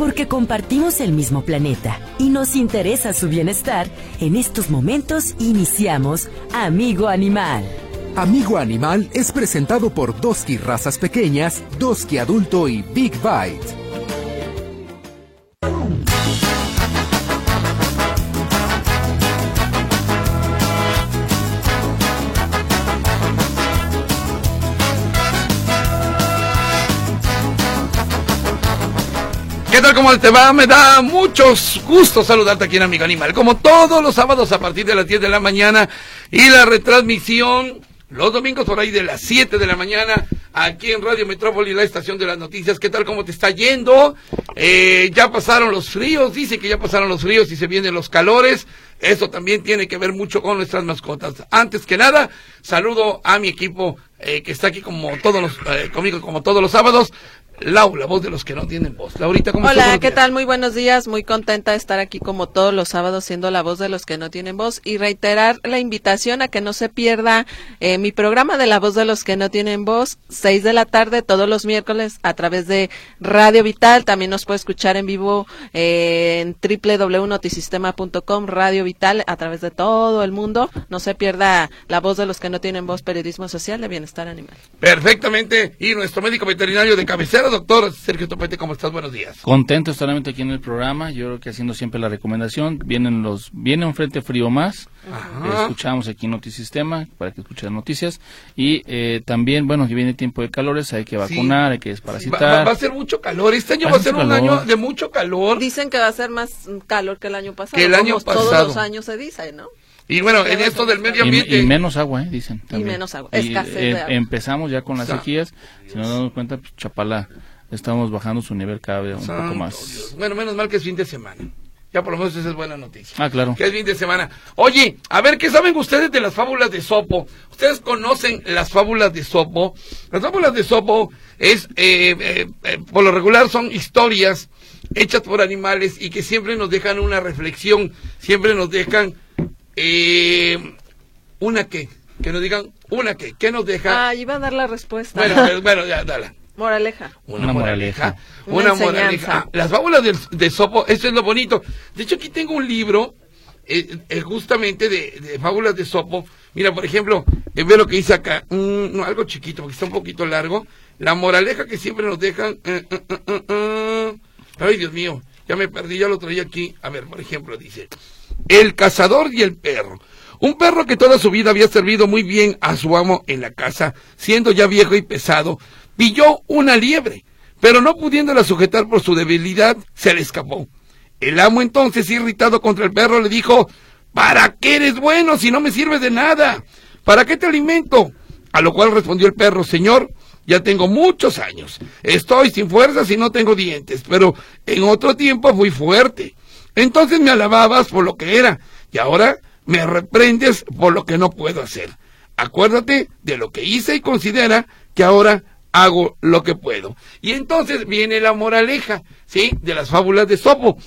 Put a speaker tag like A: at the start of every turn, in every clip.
A: porque compartimos el mismo planeta y nos interesa su bienestar, en estos momentos iniciamos Amigo Animal.
B: Amigo Animal es presentado por Doski Razas Pequeñas, Doski Adulto y Big Bite.
C: ¿Cómo te va? Me da muchos gusto saludarte aquí en Amigo Animal. Como todos los sábados a partir de las 10 de la mañana y la retransmisión los domingos por ahí de las 7 de la mañana aquí en Radio Metrópoli, la estación de las noticias. ¿Qué tal? ¿Cómo te está yendo? Eh, ya pasaron los fríos, dice que ya pasaron los fríos y se vienen los calores. Eso también tiene que ver mucho con nuestras mascotas. Antes que nada, saludo a mi equipo eh, que está aquí como todos los, eh, conmigo como todos los sábados. Lau, la voz de los que no tienen voz. Laurita, ¿cómo
D: Hola? ¿qué tal? Muy buenos días. Muy contenta de estar aquí como todos los sábados siendo la voz de los que no tienen voz y reiterar la invitación a que no se pierda eh, mi programa de la voz de los que no tienen voz, seis de la tarde todos los miércoles a través de Radio Vital. También nos puede escuchar en vivo eh, en www.notisistema.com, Radio Vital, a través de todo el mundo. No se pierda la voz de los que no tienen voz, periodismo social de bienestar animal.
C: Perfectamente. Y nuestro médico veterinario de cabecera, doctor Sergio Topete, ¿cómo estás? Buenos días.
E: Contento solamente aquí en el programa, yo creo que haciendo siempre la recomendación, vienen los, viene un frente frío más,
C: Ajá.
E: escuchamos aquí Notisistema para que escuchen noticias y eh, también, bueno, que viene tiempo de calores, hay que vacunar, hay que desparasitar.
C: va- va a ser mucho calor. Este año
E: Va
C: va
E: a
C: ser un
E: calor.
C: año de mucho calor.
D: Dicen que va a ser más calor que el año pasado.
C: Que el año
D: como Todos
C: pasado.
D: los años se dice, ¿no?
C: Y bueno, en esto del medio
E: y,
C: ambiente.
E: y menos agua, eh, dicen. también.
D: menos agua,
E: Y,
D: escasez
E: eh,
D: de agua.
E: Empezamos ya con las sequías, si nos damos cuenta, pues, Chapala, estamos bajando su nivel cada vez un
C: Santo
E: poco más.
C: Dios. Bueno, menos mal que es fin de semana. Ya por lo menos esa es buena noticia.
E: Ah, claro.
C: Que es fin de semana. Oye, a ver, ¿qué saben ustedes de las fábulas de Sopo? ¿Ustedes conocen las fábulas de Sopo? Las fábulas de Sopo es, eh, eh, eh, por lo regular, son historias hechas por animales y que siempre nos dejan una reflexión, siempre nos dejan eh, una que, que nos digan una que, ¿qué nos deja?
D: Ah, iba a dar la respuesta.
C: bueno, pero- bueno, ya, dala.
D: Moraleja.
C: Una,
E: Una
C: moraleja.
E: moraleja.
C: Una,
D: Una
C: moraleja. Ah, las fábulas del- de, Sopo, eso es lo bonito. De hecho, aquí tengo un libro eh, eh, justamente de, de fábulas de Sopo. Mira, por ejemplo, eh, ve lo que dice acá. Mm, no, algo chiquito, porque está un poquito largo. La moraleja que siempre nos dejan. eh, eh, eh, eh, eh. Ay, Dios mío, ya me perdí, ya lo traía aquí. A ver, por ejemplo, dice. El cazador y el perro. Un perro que toda su vida había servido muy bien a su amo en la casa, siendo ya viejo y pesado, pilló una liebre, pero no pudiéndola sujetar por su debilidad, se le escapó. El amo entonces, irritado contra el perro, le dijo, ¿Para qué eres bueno si no me sirves de nada? ¿Para qué te alimento? A lo cual respondió el perro, Señor, ya tengo muchos años. Estoy sin fuerzas y no tengo dientes, pero en otro tiempo fui fuerte. Entonces me alababas por lo que era, y ahora me reprendes por lo que no puedo hacer. Acuérdate de lo que hice y considera que ahora hago lo que puedo. Y entonces viene la moraleja, ¿sí? De las fábulas de Sopo.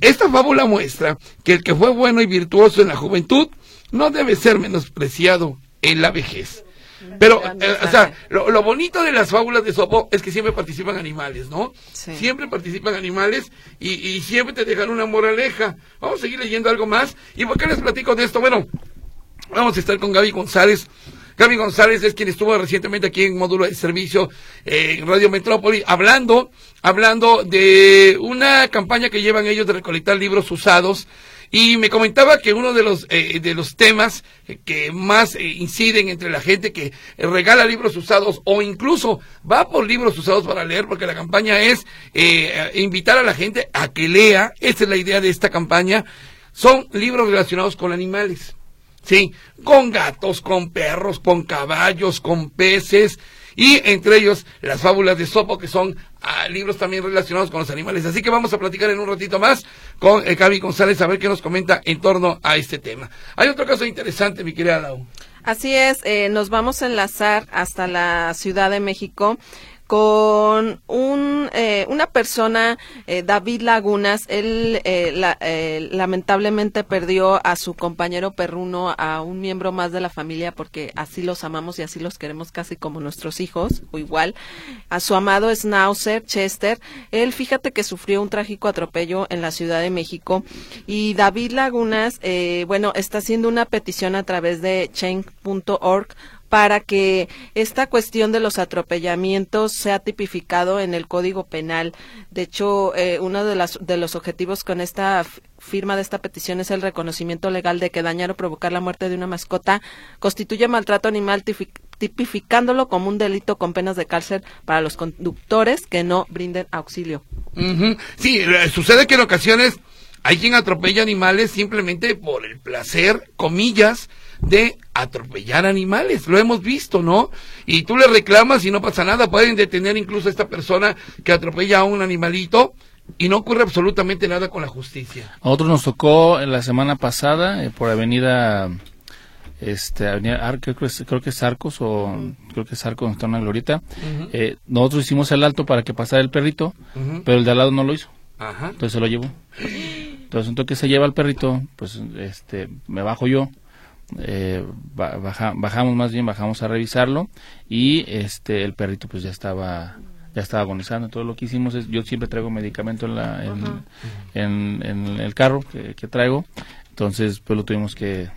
C: Esta fábula muestra que el que fue bueno y virtuoso en la juventud no debe ser menospreciado en la vejez. Pero,
D: Gran
C: eh, o sea, lo, lo bonito de las fábulas de Sopo es que siempre participan animales, ¿no?
D: Sí.
C: Siempre participan animales y, y siempre te dejan una moraleja. Vamos a seguir leyendo algo más. ¿Y por qué les platico de esto? Bueno, vamos a estar con Gaby González. Gaby González es quien estuvo recientemente aquí en módulo de servicio eh, en Radio Metrópoli hablando, hablando de una campaña que llevan ellos de recolectar libros usados y me comentaba que uno de los eh, de los temas que más eh, inciden entre la gente que regala libros usados o incluso va por libros usados para leer porque la campaña es eh, invitar a la gente a que lea esa es la idea de esta campaña son libros relacionados con animales. Sí, con gatos, con perros, con caballos, con peces y entre ellos las fábulas de Sopo que son ah, libros también relacionados con los animales. Así que vamos a platicar en un ratito más con eh, Gaby González a ver qué nos comenta en torno a este tema. Hay otro caso interesante, mi querida Lau.
D: Así es, eh, nos vamos a enlazar hasta la Ciudad de México con un, eh, una persona, eh, David Lagunas. Él eh, lamentablemente perdió a su compañero perruno, a un miembro más de la familia, porque así los amamos y así los queremos casi como nuestros hijos, o igual. A su amado Schnauzer, Chester. Él, fíjate que sufrió un trágico atropello en la Ciudad de México. Y David Lagunas, bueno, está haciendo una petición a través de change.org para que esta cuestión de los atropellamientos sea tipificado en el Código Penal. De hecho, eh, uno de, las, de los objetivos con esta firma de esta petición es el reconocimiento legal de que dañar o provocar la muerte de una mascota constituye maltrato animal tipificándolo como un delito con penas de cárcel para los conductores que no brinden auxilio.
C: Sí, eh, sucede que en ocasiones hay quien atropella animales simplemente por el placer, comillas, de atropellar animales. Lo hemos visto, ¿no? Y tú le reclamas y no pasa nada. Pueden detener incluso a esta persona que atropella a un animalito y no ocurre absolutamente nada con la justicia.
E: A otros nos tocó la semana pasada eh, por avenida este avenida, creo, que es, creo que es Arcos o creo que es Arcos donde está una glorieta eh, nosotros hicimos el alto para que pasara el perrito pero el de al lado no lo hizo entonces se lo llevó entonces entonces que se lleva el perrito pues este me bajo yo eh, bajamos más bien, bajamos a revisarlo y este el perrito pues ya estaba ya estaba agonizando. Todo lo que hicimos es, yo siempre traigo medicamento en, la, en, en, el carro que, que, traigo, entonces pues lo tuvimos que,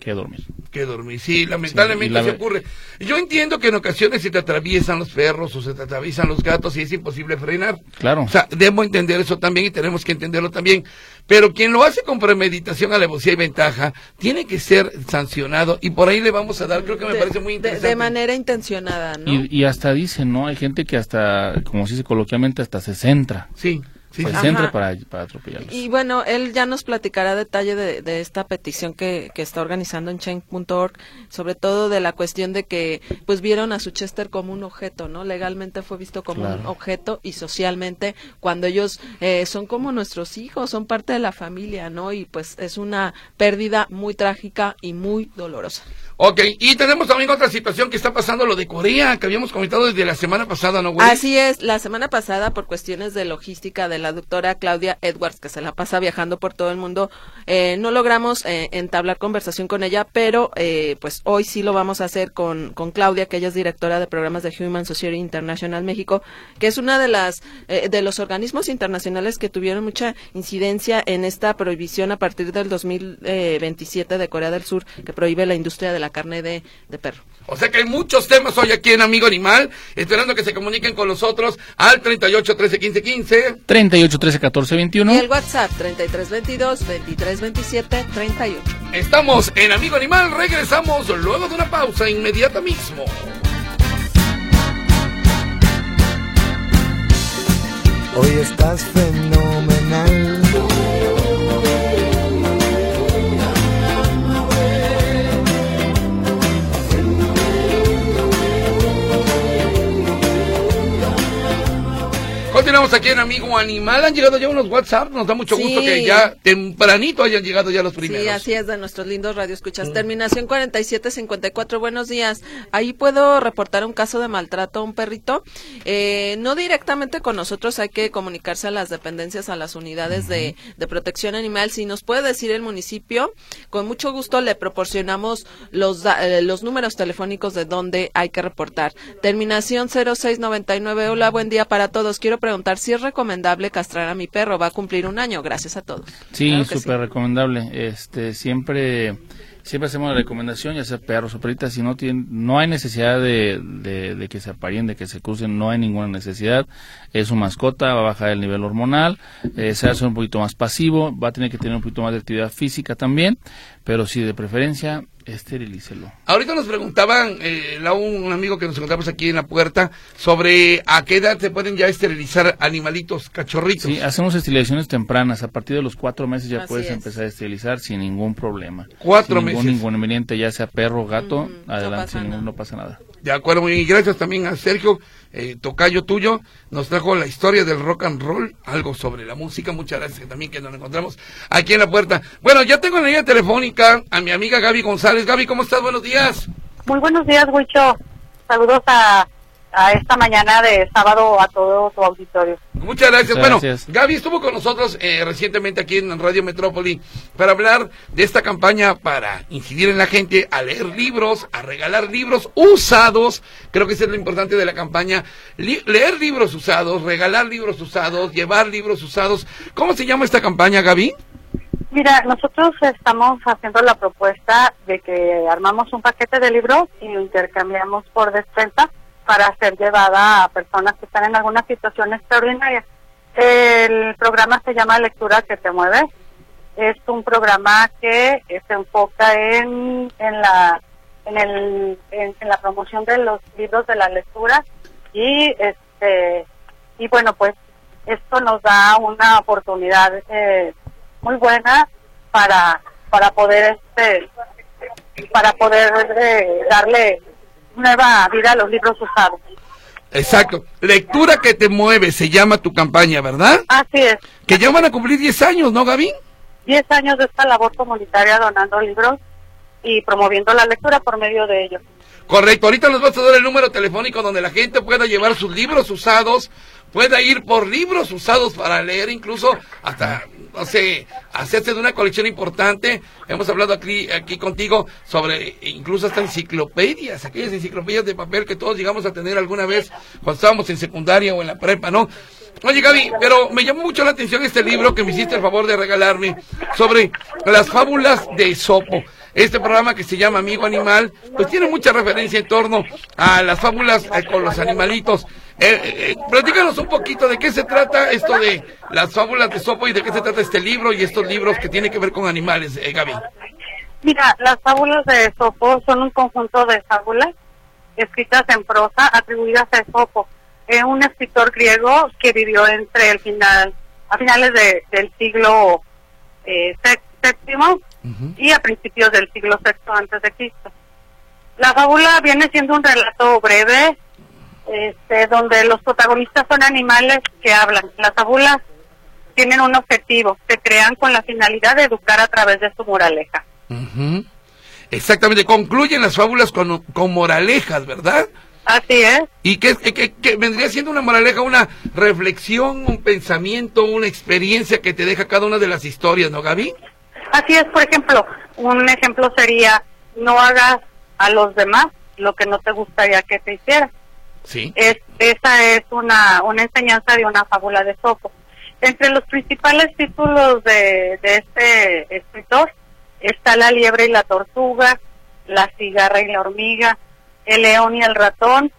E: que dormir.
C: Que dormir, sí, lamentablemente se ocurre. Yo entiendo que en ocasiones se te atraviesan los perros o se te atraviesan los gatos y es imposible frenar.
E: Claro.
C: O sea, debo entender eso también y tenemos que entenderlo también. Pero quien lo hace con premeditación, alevosía y ventaja, tiene que ser sancionado y por ahí le vamos a dar, creo que me parece muy interesante.
D: De, manera intencionada, ¿no?
E: Y, y hasta dicen, ¿no? Hay gente que hasta, como se dice coloquialmente, hasta se centra.
C: Sí
E: sí, centro para, para atropellarlos.
D: Y bueno, él ya nos platicará detalle de, de esta petición que, que, está organizando en Change.org, sobre todo de la cuestión de que pues vieron a su Chester como un objeto, ¿no? Legalmente fue visto como un objeto y socialmente cuando ellos eh, son como nuestros hijos, son parte de la familia, ¿no? Y pues es una pérdida muy trágica y muy dolorosa.
C: Ok, y tenemos también otra situación que está pasando, lo de Corea, que habíamos comentado desde la semana pasada, ¿no, güey?
D: Así es, la semana pasada, por cuestiones de logística de la doctora Claudia Edwards, que se la pasa viajando por todo el mundo, eh, no logramos eh, entablar conversación con ella, pero eh, pues hoy sí lo vamos a hacer con, con Claudia, que ella es directora de programas de Human Society International México, que es una de las de los organismos internacionales que tuvieron mucha incidencia en esta prohibición a partir del 2027 de Corea del Sur, que prohíbe la industria de la carne de, perro.
C: O sea que hay muchos temas hoy aquí en Amigo Animal, esperando que se comuniquen con nosotros al 38 13 15 15.
E: 38 13 14 21.
D: Y el WhatsApp 33 22 23 27 38.
C: Estamos en Amigo Animal, regresamos luego de una pausa inmediata mismo.
F: Hoy estás fenomenal
C: Continuamos aquí en Amigo Animal. Han llegado ya unos WhatsApp. Nos da mucho gusto que ya tempranito hayan llegado ya los primeros.
D: Sí, así es, de nuestros lindos radioescuchas. escuchas. Terminación 4754. Buenos días. Ahí puedo reportar un caso de maltrato a un perrito. Eh, no directamente con nosotros, hay que comunicarse a las dependencias, a las unidades de, protección animal. Si nos puede decir el municipio, con mucho gusto le proporcionamos los, eh, los números telefónicos de donde hay que reportar. Terminación 0699. Hola, buen día para todos. Quiero preguntar si es recomendable castrar a mi perro. Va a cumplir un año. Gracias a todos.
E: Sí, súper recomendable. Este, siempre siempre hacemos la recomendación, ya sea perros o perritas, si no tienen, no hay necesidad de, de, que se aparien, de que se crucen, no hay ninguna necesidad. Es su mascota, va a bajar el nivel hormonal, eh, se hace un poquito más pasivo, va a tener que tener un poquito más de actividad física también, pero sí, de preferencia, esterilícelo.
C: Ahorita nos preguntaban, eh, un amigo que nos encontramos aquí en la puerta, sobre a qué edad se pueden ya esterilizar animalitos, cachorritos.
E: Sí, hacemos esterilizaciones tempranas. A partir de los cuatro meses ya puedes empezar a esterilizar sin ningún problema.
C: Cuatro
E: sin
C: meses.
E: Ningún inconveniente, ya sea perro o gato, adelante, no pasa, no pasa nada.
C: De acuerdo, muy bien. Gracias también a Sergio, eh, tocayo tuyo, nos trajo la historia del rock and roll, algo sobre la música. Muchas gracias también que nos encontramos aquí en la puerta. Bueno, ya tengo en la línea telefónica a mi amiga Gaby González. Gaby, ¿cómo estás? Buenos días.
G: Muy buenos días, Huicho. Saludos a a esta mañana de sábado a todo tu auditorio.
C: Muchas gracias. Bueno. Gaby estuvo con nosotros eh, recientemente aquí en Radio Metrópoli para hablar de esta campaña para incidir en la gente a leer libros, a regalar libros usados. Creo que eso es lo importante de la campaña. Li- leer libros usados, regalar libros usados, llevar libros usados. ¿Cómo se llama esta campaña, Gaby?
G: Mira, nosotros estamos haciendo la propuesta de que armamos un paquete de libros y lo intercambiamos por despensa para ser llevada a personas que están en alguna situación extraordinaria. El programa se llama Lectura que te mueve. Es un programa que eh, se enfoca en, en la en, el, en, la promoción de los libros de la lectura y este y bueno pues esto nos da una oportunidad eh, muy buena para para poder este para poder eh, darle nueva vida a los libros usados.
C: Exacto. Lectura que te mueve, se llama tu campaña, ¿verdad?
G: Así es.
C: Que ya van a cumplir 10 años, ¿no, Gaby?
G: 10 años de esta labor comunitaria donando libros y promoviendo la lectura por medio de ellos.
C: Correcto, ahorita nos vas a dar el número telefónico donde la gente pueda llevar sus libros usados, pueda ir por libros usados para leer, incluso hasta, no sé, hacerse de una colección importante. Hemos hablado aquí, aquí contigo sobre incluso hasta enciclopedias, aquellas enciclopedias de papel que todos llegamos a tener alguna vez cuando estábamos en secundaria o en la prepa, ¿no? Oye Gaby, pero me llamó mucho la atención este libro que me hiciste el favor de regalarme sobre las fábulas de Esopo. Este programa que se llama Amigo Animal, pues tiene mucha referencia en torno a las fábulas eh, con los animalitos. Eh, eh, platícanos un poquito de qué se trata esto de las fábulas de Sopo y de qué se trata este libro y estos libros que tienen que ver con animales, eh, Gaby.
G: Mira, las fábulas de Esopo son un conjunto de fábulas escritas en prosa atribuidas a Esopo, un escritor griego que vivió entre el final, a finales de- del siglo eh, séptimo y a principios del siglo sexto antes de Cristo. La fábula viene siendo un relato breve, este, donde los protagonistas son animales que hablan. Las fábulas tienen un objetivo, se crean con la finalidad de educar a través de su moraleja.
C: Ujú. Exactamente, concluyen las fábulas con, con moralejas, ¿verdad?
G: Así es.
C: ¿Y qué, qué- qué vendría siendo una moraleja? Una reflexión, un pensamiento, una experiencia que te deja cada una de las historias, ¿no, Gaby?
G: Así es, por ejemplo, un ejemplo sería, no hagas a los demás lo que no te gustaría que te hicieran.
C: Sí.
G: Es, esa es una, una enseñanza de una fábula de Sopo. Entre los principales títulos de, de este escritor está La liebre y la tortuga, La cigarra y la hormiga, El león y el ratón,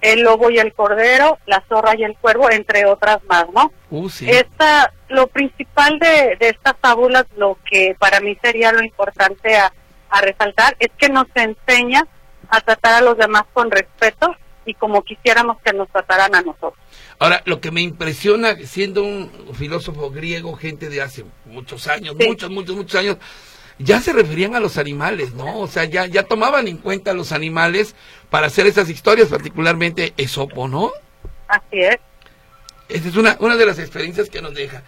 G: El lobo y el cordero, La zorra y el cuervo, entre otras más, ¿no?
C: Uh, sí.
G: Esta, lo principal de, de estas fábulas, lo que para mí sería lo importante a, a resaltar, es que nos enseña a tratar a los demás con respeto y como quisiéramos que nos trataran a nosotros.
C: Ahora, lo que me impresiona, siendo un filósofo griego, gente de hace muchos años,
G: Sí.
C: muchos, muchos, muchos años, ya se referían a los animales, ¿no? O sea, ya, ya tomaban en cuenta a los animales para hacer esas historias, particularmente Esopo, ¿no?
G: Así es.
C: Esa es una, una de las experiencias que nos deja.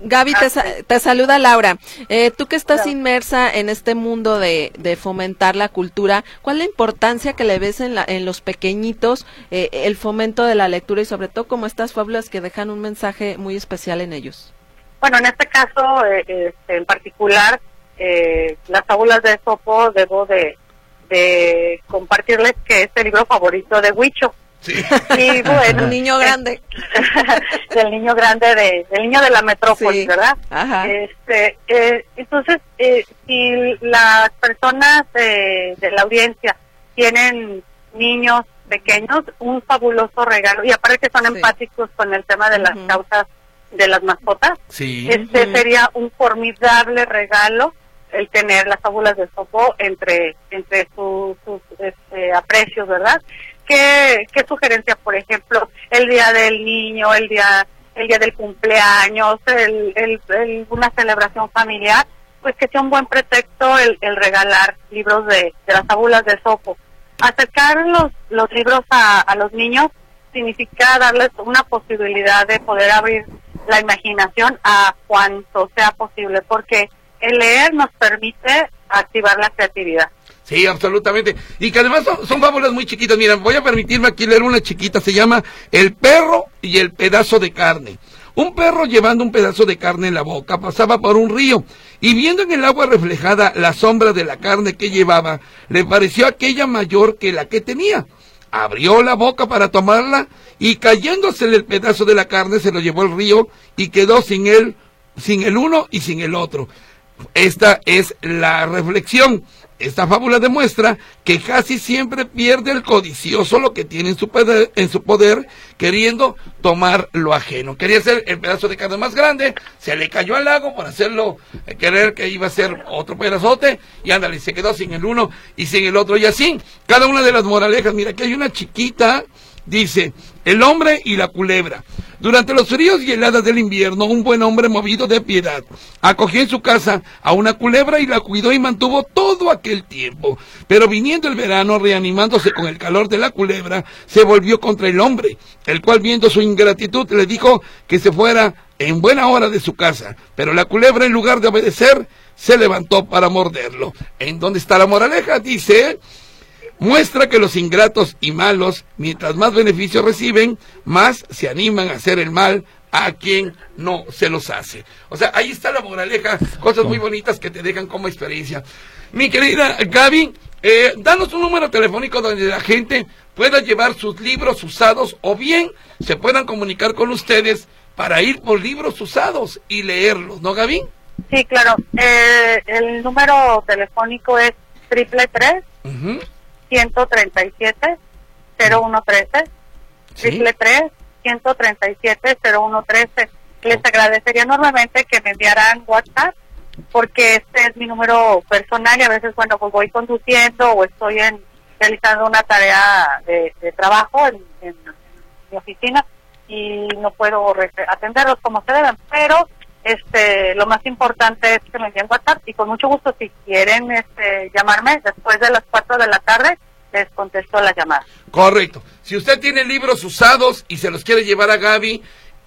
D: Gaby, te, sa- te saluda Laura. Eh, tú que estás inmersa en este mundo de, de fomentar la cultura, ¿cuál es la importancia que le ves en, la, en los pequeñitos, eh, el fomento de la lectura y sobre todo como estas fábulas que dejan un mensaje muy especial en ellos?
G: Bueno, en este caso, eh, este, en particular, eh, las fábulas de Sopo, debo de, de compartirles que es el libro favorito de Huicho.
C: Sí.
G: Y bueno,
D: Un niño grande.
G: del niño grande de, del niño de la metrópoli,
D: Sí.
G: ¿verdad?
D: Ajá.
G: Este, eh, entonces, eh, si las personas de, de la audiencia tienen niños pequeños, un fabuloso regalo, y aparte que son
D: Sí.
G: empáticos con el tema de las causas de las mascotas,
C: Sí.
G: este sería un formidable regalo el tener las fábulas de Sopo entre entre su- sus este, aprecios, ¿verdad? ¿Qué, ¿Qué sugerencia, por ejemplo, el día del niño, el día el día del cumpleaños, el, una celebración familiar? Pues que sea un buen pretexto el, regalar libros de, de las fábulas de Sopo. Acercar los, los libros a los niños significa darles una posibilidad de poder abrir la imaginación a cuanto sea posible, porque el leer nos permite activar la creatividad.
C: Sí, absolutamente. Y que además son, son fábulas muy chiquitas. Mira, voy a permitirme aquí leer una chiquita. Se llama El perro y el pedazo de carne. Un perro llevando un pedazo de carne en la boca pasaba por un río y viendo en el agua reflejada la sombra de la carne que llevaba, le pareció aquella mayor que la que tenía. Abrió la boca para tomarla y cayéndosele el pedazo de la carne se lo llevó al río y quedó sin él, sin el uno y sin el otro. Esta es la reflexión. Esta fábula demuestra que casi siempre pierde el codicioso lo que tiene en su, poder, en su poder, queriendo tomar lo ajeno. Quería hacer el pedazo de carne más grande, se le cayó al lago por hacerlo, eh, querer que iba a ser otro pedazote, y ándale, se quedó sin el uno y sin el otro, y así, cada una de las moralejas, mira, aquí hay una chiquita, dice, el hombre y la culebra. Durante los fríos y heladas del invierno, un buen hombre movido de piedad acogió en su casa a una culebra y la cuidó y mantuvo todo aquel tiempo. Pero viniendo el verano, reanimándose con el calor de la culebra, se volvió contra el hombre, el cual viendo su ingratitud le dijo que se fuera en buena hora de su casa. Pero la culebra, en lugar de obedecer, se levantó para morderlo. ¿En dónde está la moraleja? Dice, muestra que los ingratos y malos, mientras más beneficios reciben, más se animan a hacer el mal a quien no se los hace. O sea, ahí está la moraleja, cosas muy bonitas que te dejan como experiencia. Mi querida Gaby, eh, danos un número telefónico donde la gente pueda llevar sus libros usados o bien se puedan comunicar con ustedes para ir por libros usados y leerlos, ¿no, Gaby?
G: Sí, claro. Eh, el número telefónico es triple tres
C: Ujú.
G: 137 0113
C: Sí.
G: triple tres 137 0113 les agradecería enormemente que me enviaran WhatsApp porque este es mi número personal y a veces bueno pues voy conduciendo o estoy en realizando una tarea de, de trabajo en, en mi oficina y no puedo atenderlos como se deben pero este lo más importante es que me envíen WhatsApp y con mucho gusto si quieren este llamarme después de las 4 de la tarde les contesto la llamada
C: Correcto. Si usted tiene libros usados y se los quiere llevar a Gaby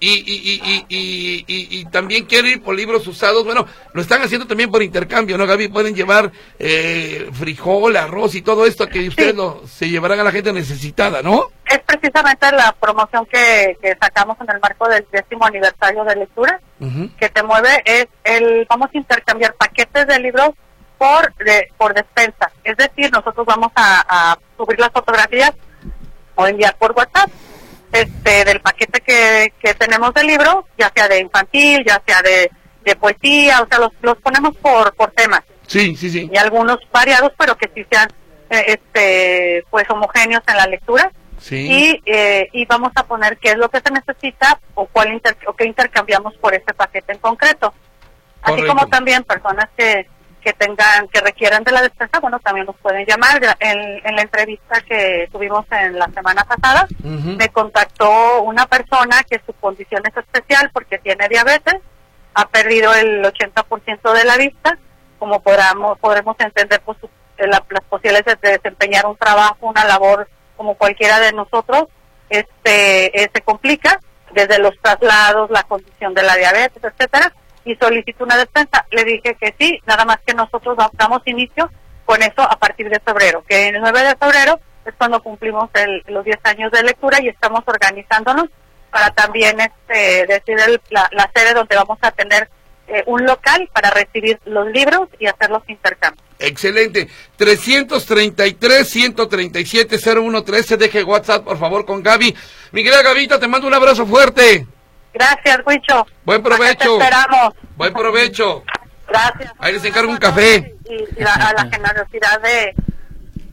C: y, y, y, y, también quiere ir por libros usados, bueno, lo están haciendo también por intercambio, ¿no, Gaby? Pueden llevar eh, frijol, arroz y todo esto que ustedes lo, se llevarán a la gente necesitada, ¿no?
G: es precisamente la promoción que, que sacamos en el marco del décimo aniversario de lectura que te mueve es el vamos a intercambiar paquetes de libros por de- por despensa. Es decir nosotros vamos a, a subir las fotografías o enviar por WhatsApp este del paquete que, que tenemos de libros ya sea de infantil ya sea de, de poesía o sea los, los ponemos por por temas
C: Sí, sí, sí.
G: y algunos variados pero que sí sean eh, este pues homogéneos en la lectura
C: Sí.
G: y, eh, y vamos a poner qué es lo que se necesita o cuál inter- o qué intercambiamos por este paquete en concreto. Así
C: Correcto.
G: como también personas que, que tengan, que requieran de la despensa, bueno, también nos pueden llamar. En, en la entrevista que tuvimos en la semana pasada, me contactó una persona que su condición es especial porque tiene diabetes, ha perdido el 80% de la vista, como podamos, podremos entender pues, su- eh, la- las posibilidades de desempeñar un trabajo, una labor como cualquiera de nosotros, este eh, se complica desde los traslados, la condición de la diabetes, etcétera, y solicitó una despensa. Le dije que sí, nada más que nosotros da- damos inicio con eso a partir de febrero, que el 9 de febrero es cuando cumplimos el- los 10 años de lectura y estamos organizándonos para también este, decir el- la, la sede donde vamos a tener eh, un local para recibir los libros y hacer los intercambios.
C: Excelente. 333-137-0113. Deje WhatsApp, por favor, con Gaby. Mi querida Gavita, te mando un abrazo fuerte.
G: Gracias, Huicho.
C: Buen
G: Acá te
C: provecho.
G: esperamos.
C: Buen provecho.
G: Gracias.
C: Ahí les encargo un café.
G: Y, y la- a la generosidad de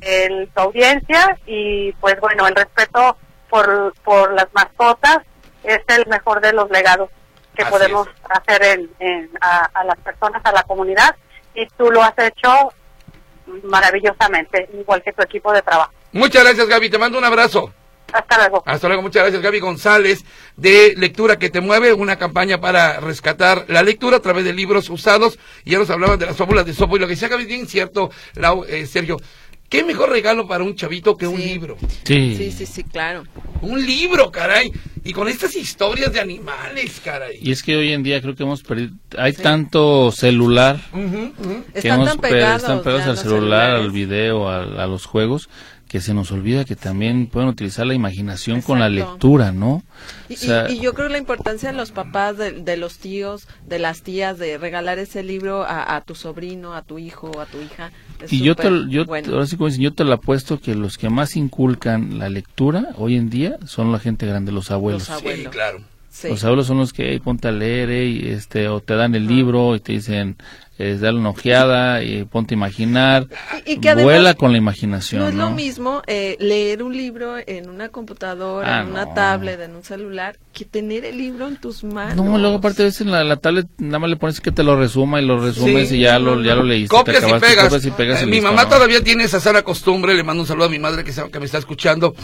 G: el- tu audiencia y pues bueno, el respeto por, por las mascotas es el mejor de los legados que
C: Así
G: podemos hacer en, en- a, a las personas, a la comunidad y tú lo has hecho maravillosamente, igual que tu equipo de trabajo.
C: Muchas gracias, Gaby. Te mando un abrazo.
G: Hasta luego.
C: Hasta luego, muchas gracias Gaby González de Lectura que te mueve, una campaña para rescatar la lectura a través de libros usados. Y ya nos hablaban de las fábulas de Sopo y lo que decía Gaby bien cierto, Lau, eh, Sergio. ¿Qué mejor regalo para un chavito que un libro?
E: Sí.
D: Sí, sí, sí, claro.
C: Un libro, caray. Y con estas historias de animales, caray.
E: Y es que hoy en día creo que hemos perdido, hay tanto celular que
D: Están
E: hemos
D: tan pegados,
E: están pegados
D: ya
E: al celular, al video, al- a, los juegos, que se nos olvida que también pueden utilizar la imaginación con la lectura, ¿no?
D: Y,
E: O sea,
D: y- y yo creo la importancia de los papás, de, de los tíos, de las tías, de regalar ese libro a, a tu sobrino, a tu hijo, a tu hija. Es
E: y yo te, yo,
D: bueno.
E: ahora sí como dicen, yo te lo apuesto que los que más inculcan la lectura hoy en día son la gente grande, los abuelos.
D: Los
C: Sí,
D: abuelos.
C: claro.
D: Sí.
E: Los abuelos son los que "Ey, ponte a leer, ey", este, o te dan el libro y te dicen, eh, dale una ojeada y ponte a imaginar.
D: Y- y que además
E: Vuela con la imaginación,
D: No es lo mismo eh, leer un libro en una computadora,
E: Ah,
D: en una
E: no.
D: tablet, en un celular, que tener el libro en tus manos.
E: No, luego aparte a veces en la, la tablet nada más le pones que te lo resuma y lo resumes
C: Sí.
E: y ya lo, ya lo leíste. te
C: Copias y pegas.
E: copias y pegas
C: Eh, mi
E: listo,
C: mamá
E: ¿no?
C: todavía tiene esa sana costumbre, le mando un saludo a mi madre que, se- que me está escuchando.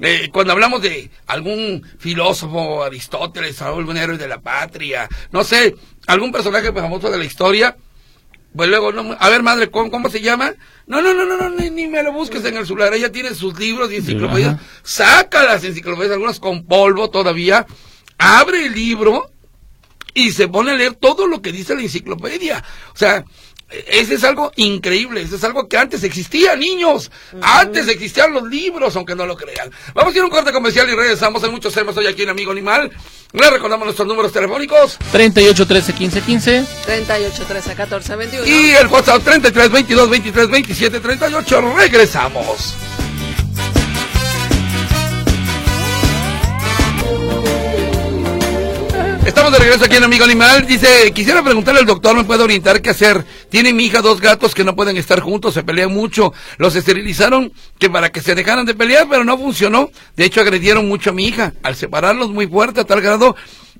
C: Eh, cuando hablamos de algún filósofo, Aristóteles, algún héroe de la patria, no sé, algún personaje famoso de la historia, pues luego, no, a ver madre, ¿cómo, cómo se llama? No, no, no, no, no ni, ni me lo busques en el celular, ella tiene sus libros y enciclopedias,
E: Ajá.
C: saca las enciclopedias, algunas con polvo todavía, abre el libro y se pone a leer todo lo que dice la enciclopedia. O sea, ese es algo increíble, eso es algo que antes existía, niños. Antes existían los libros, aunque no lo crean. Vamos a ir a un corte comercial y regresamos. Hay muchos temas hoy aquí en Amigo Animal. Les recordamos nuestros números telefónicos
E: 38 13 15 15.
D: 38, 13, 14, 21.
C: y el WhatsApp 33 22 23 27 38. Regresamos. Estamos de regreso aquí en Amigo Animal. Dice, quisiera preguntarle al doctor, ¿me puede orientar qué hacer? Tiene mi hija dos gatos que no pueden estar juntos, se pelean mucho. Los esterilizaron que para que se dejaran de pelear, pero no funcionó. De hecho, agredieron mucho a mi hija. Al separarlos muy fuerte, a tal grado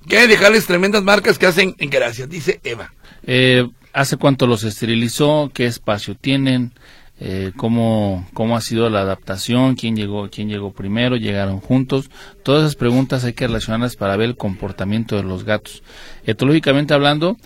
C: que dejarles tremendas marcas que hacen en gracias, dice Eva.
E: Eh, ¿Hace cuánto los esterilizó? ¿Qué espacio tienen? Eh, ¿cómo, ¿Cómo ha sido la adaptación? ¿Quién llegó, ¿Quién llegó primero? ¿Llegaron juntos? Todas esas preguntas hay que relacionarlas para ver el comportamiento de los gatos. Etológicamente hablando,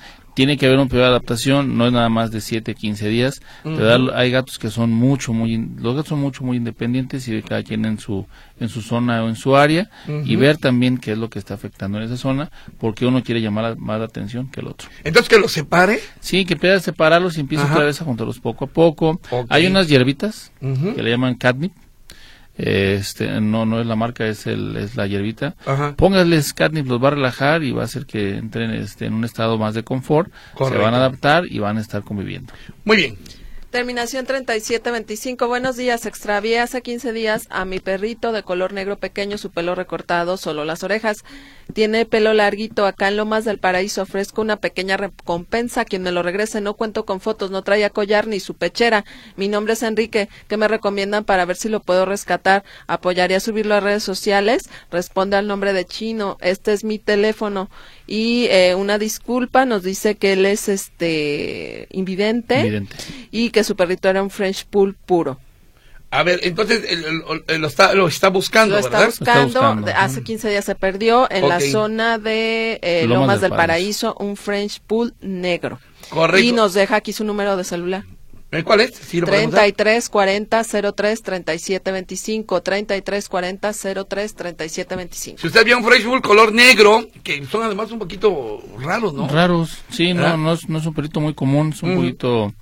E: tiene que haber un periodo de adaptación, no es nada más de 7, 15 días. pero hay gatos que son mucho, muy, los gatos son mucho, muy independientes y de cada quien en su, en su zona o en su área y ver también qué es lo que está afectando en esa zona, porque uno quiere llamar la- más la atención que el otro.
C: Entonces, que los separe.
E: Sí, que empieza a separarlos y empieza
C: Ajá.
E: otra vez a juntarlos poco a poco. Hay unas hierbitas que le llaman catnip. Este, no, no es la marca, es, el, es la hierbita.
C: Ajá.
E: Póngales catnip, los va a relajar y va a hacer que entren este, en un estado más de confort.
C: Correcto.
E: Se van a adaptar y van a estar conviviendo.
C: Muy bien.
D: Terminación 3725. Buenos días. Extravié hace 15 días a mi perrito de color negro pequeño, su pelo recortado, solo las orejas. Tiene pelo larguito. Acá en Lomas del Paraíso ofrezco una pequeña recompensa a quien me lo regrese. No cuento con fotos, no traía collar ni su pechera. Mi nombre es Enrique. ¿Qué me recomiendan para ver si lo puedo rescatar? ¿Apoyaría subirlo a redes sociales? Responde al nombre de Chino. Este es mi teléfono. Y eh, una disculpa, nos dice que él es este invidente
E: Invidente.
D: y que su perrito era un French Pool puro.
C: A ver, entonces el- el- el- lo, está, lo está buscando,
D: Lo está
C: ¿verdad?
D: buscando,
E: Está buscando,
D: hace 15 días se perdió en la zona de eh,
E: Lomas
D: Lomas,
E: del
D: del Paraíso, un French Pool negro.
C: Correcto.
D: Y nos deja aquí su número de celular.
C: ¿Eh, ¿Cuál es? Sí, lo podemos dar.
D: 33 40 03 37 25 33 40 03 37 25.
C: Si usted vio un Fresh Bull color negro, que son además un poquito raros, ¿no?
E: Raros, sí,
C: ¿Verdad?
E: no, no es, no es un perrito muy común, es un poquito,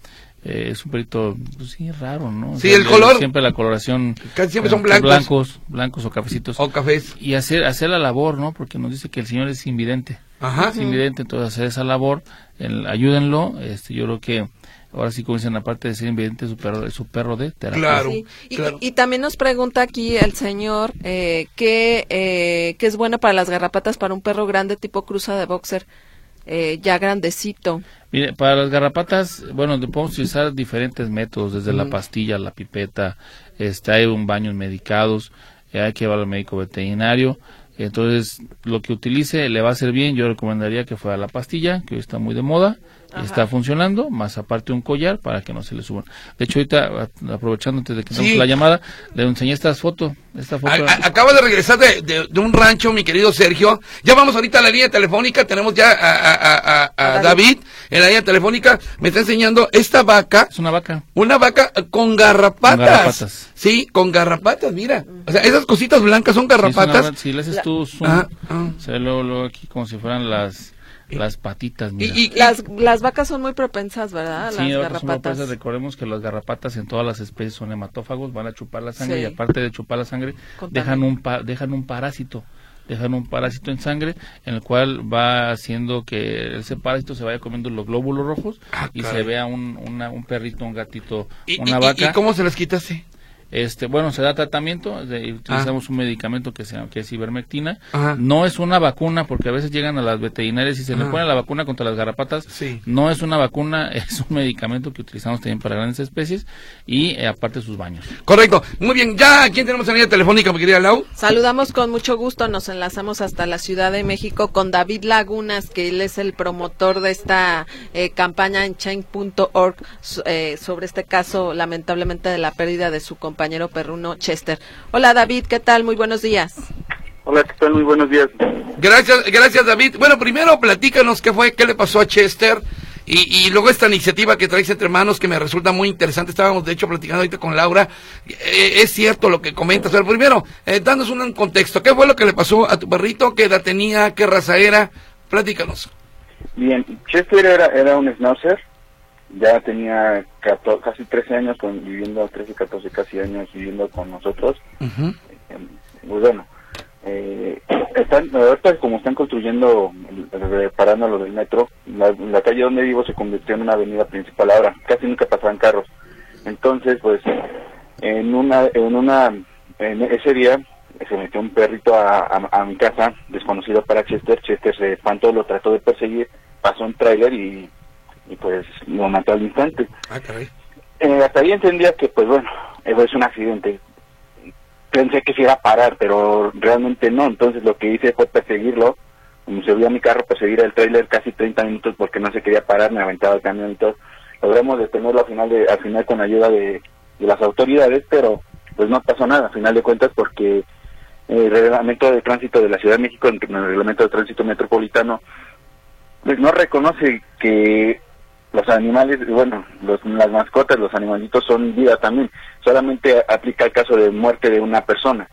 E: eh, es un perrito, pues sí, raro, ¿no? O
C: Sí, el color-
E: Siempre la coloración.
C: Casi siempre son blancos.
E: Blancos, blancos o cafecitos.
C: O cafés.
E: y hacer hacer la labor, ¿no? Porque nos dice que el señor es invidente.
C: Ajá.
E: Es invidente, entonces hacer esa labor, el- ayúdenlo. Este, yo creo que ahora sí como dicen, aparte de ser invidente, es su perro, su perro de terapia.
C: Claro.
D: Sí, Y,
C: claro.
D: y también nos pregunta aquí el señor eh, que, eh, que es bueno para las garrapatas para un perro grande tipo cruza de boxer, eh, ya grandecito.
E: Mire, para las garrapatas, bueno, podemos utilizar diferentes métodos, desde la pastilla, la pipeta, este, hay un baños medicados, eh, hay que llevarlo al médico veterinario. Entonces, lo que utilice le va a hacer bien. Yo recomendaría que fuera la pastilla, que hoy está muy de moda,
D: Ajá.
E: Está funcionando, más aparte un collar para que no se le suban. De hecho, ahorita, a- aprovechando antes de que
C: Sí.
E: tengamos la llamada, le enseñé esta foto. Esta foto
C: A- a- acaba de regresar de, de- de un rancho, mi querido Sergio. Ya vamos ahorita a la línea telefónica. Tenemos ya a, a- a- a- a
D: A
C: David en la línea telefónica. Me está enseñando esta vaca.
E: es una vaca.
C: Una vaca con garrapatas.
E: Con garrapatas.
C: Sí, con garrapatas, mira. O sea, esas cositas blancas son
E: Sí, una
C: garrapatas.
E: si le haces tú zoom,
C: Ah, ah.
E: se ve luego, luego aquí como si fueran las, las patitas. Mira.
C: Y, y-
D: Las, las vacas son muy propensas, ¿verdad?
E: Sí,
D: las
E: son
D: garrapatas.
E: propensas. recordemos que las garrapatas en todas las especies son hematófagos, van a chupar la sangre
D: Sí.
E: y aparte de chupar la sangre, dejan un, pa- dejan un parásito, dejan un parásito en sangre en el cual va haciendo que ese parásito se vaya comiendo los glóbulos rojos
C: Ah,
E: y
C: caray.
E: se vea un, una- un perrito, un gatito,
C: y-
E: una
C: y-
E: vaca.
C: ¿Y cómo se las quitaste?
E: Este, bueno, se da tratamiento, de- utilizamos un medicamento que se llama- que es ivermectina.
C: Ajá.
E: No es una vacuna porque a veces llegan a las veterinarias y se le pone la vacuna contra las garrapatas.
C: Sí.
E: No es una vacuna, es un medicamento que utilizamos también para grandes especies y eh, aparte sus baños.
C: Correcto. Muy bien. Ya, ¿quién tenemos en la línea telefónica, mi querida Lau?
D: Saludamos con mucho gusto, nos enlazamos hasta la Ciudad de México con David Lagunas, que él es el promotor de esta eh, campaña en change.org eh, sobre este caso, lamentablemente, de la pérdida de su compañero perruno Chester. Hola David, ¿qué tal? Muy buenos días.
H: Hola, ¿qué tal? Muy buenos días.
C: Gracias, gracias David. Bueno, primero platícanos qué fue, qué le pasó a Chester y, y luego esta iniciativa que traes entre manos que me resulta muy interesante. Estábamos de hecho platicando ahorita con Laura. Eh, es cierto lo que comentas, pero primero, eh, danos un contexto. ¿Qué fue lo que le pasó a tu perrito? ¿Qué edad tenía? ¿Qué raza era? Platícanos.
H: Bien, Chester era, era un schnauzer, ya tenía 14 casi 13 años con, viviendo, 13, 14 casi años viviendo con nosotros. Eh, Pues bueno, eh, están, ahorita como están construyendo, reparando lo del metro, la, la calle donde vivo se convirtió en una avenida principal ahora, casi nunca pasaban carros. Entonces, pues, en una, en una, en ese día se metió un perrito a, a, a mi casa, desconocido para Chester, Chester se espantó, lo trató de perseguir, pasó un tráiler y, y pues lo mató al instante.
C: Ah, caray.
H: Eh, hasta ahí entendía que, pues bueno, eso es un accidente. Pensé que se iba a parar, pero realmente no. Entonces lo que hice fue perseguirlo. Como se a mi carro, perseguir el tráiler casi 30 minutos porque no se quería parar, me aventaba el camión y todo. Logramos detenerlo al final, de, al final con ayuda de, de las autoridades, pero pues no pasó nada, al final de cuentas, porque el reglamento de tránsito de la Ciudad de México, el reglamento de tránsito metropolitano, pues no reconoce que los animales, bueno, los, las mascotas, los animalitos son vida también. Solamente aplica el caso de muerte de una persona.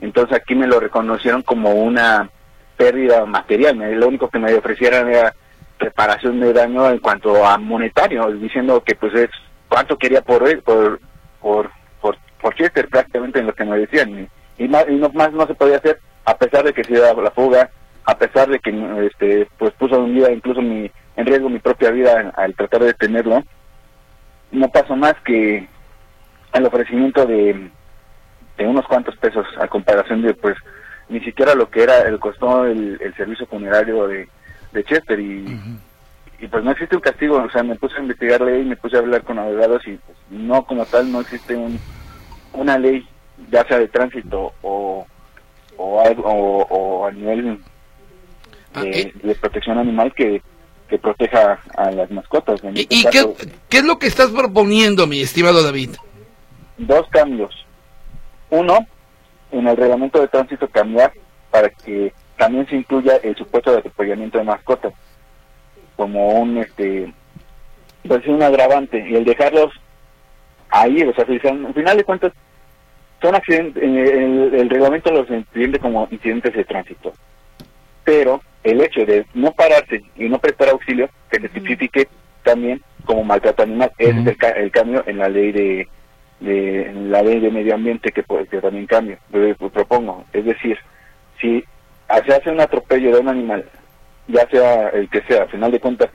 H: Entonces aquí me lo reconocieron como una pérdida material. Me- Lo único que me ofrecieran era reparación de daño en cuanto a monetario, diciendo que pues es cuánto quería por él, por por por, por Chester prácticamente en lo que me decían. Y, más, y no más no se podía hacer a pesar de que se daba la fuga, a pesar de que este pues puso en vida incluso mi en riesgo mi propia vida al tratar de detenerlo. No pasó más que el ofrecimiento de, de unos cuantos pesos a comparación de pues ni siquiera lo que era el costó el, el servicio funerario de, de Chester y, y pues no existe un castigo, o sea, me puse a investigar ley, me puse a hablar con abogados y pues, no como tal no existe un, una ley ya sea de tránsito o o, algo- o, o a nivel
C: Ah,
H: de,
C: eh.
H: de protección animal que, que proteja a las mascotas. En
C: ¿Y,
H: este
C: y
H: caso,
C: qué, qué es lo que estás proponiendo, mi estimado David?
H: dos cambios. Uno, en el reglamento de tránsito cambiar para que también se incluya el supuesto de atropellamiento de mascotas como un este pues un agravante y el dejarlos ahí, o sea, si son- al final de cuentas son accidentes, el, el- el reglamento los entiende como incidentes de tránsito, pero el hecho de no pararse y no prestar auxilio que se tipifique también como maltrato animal, ese es el, ca- el cambio en la ley de, de la ley de medio ambiente que, pues, que también cambio, eh, pues, propongo, es decir, si se hace un atropello de un animal, ya sea el que sea, al final de cuentas,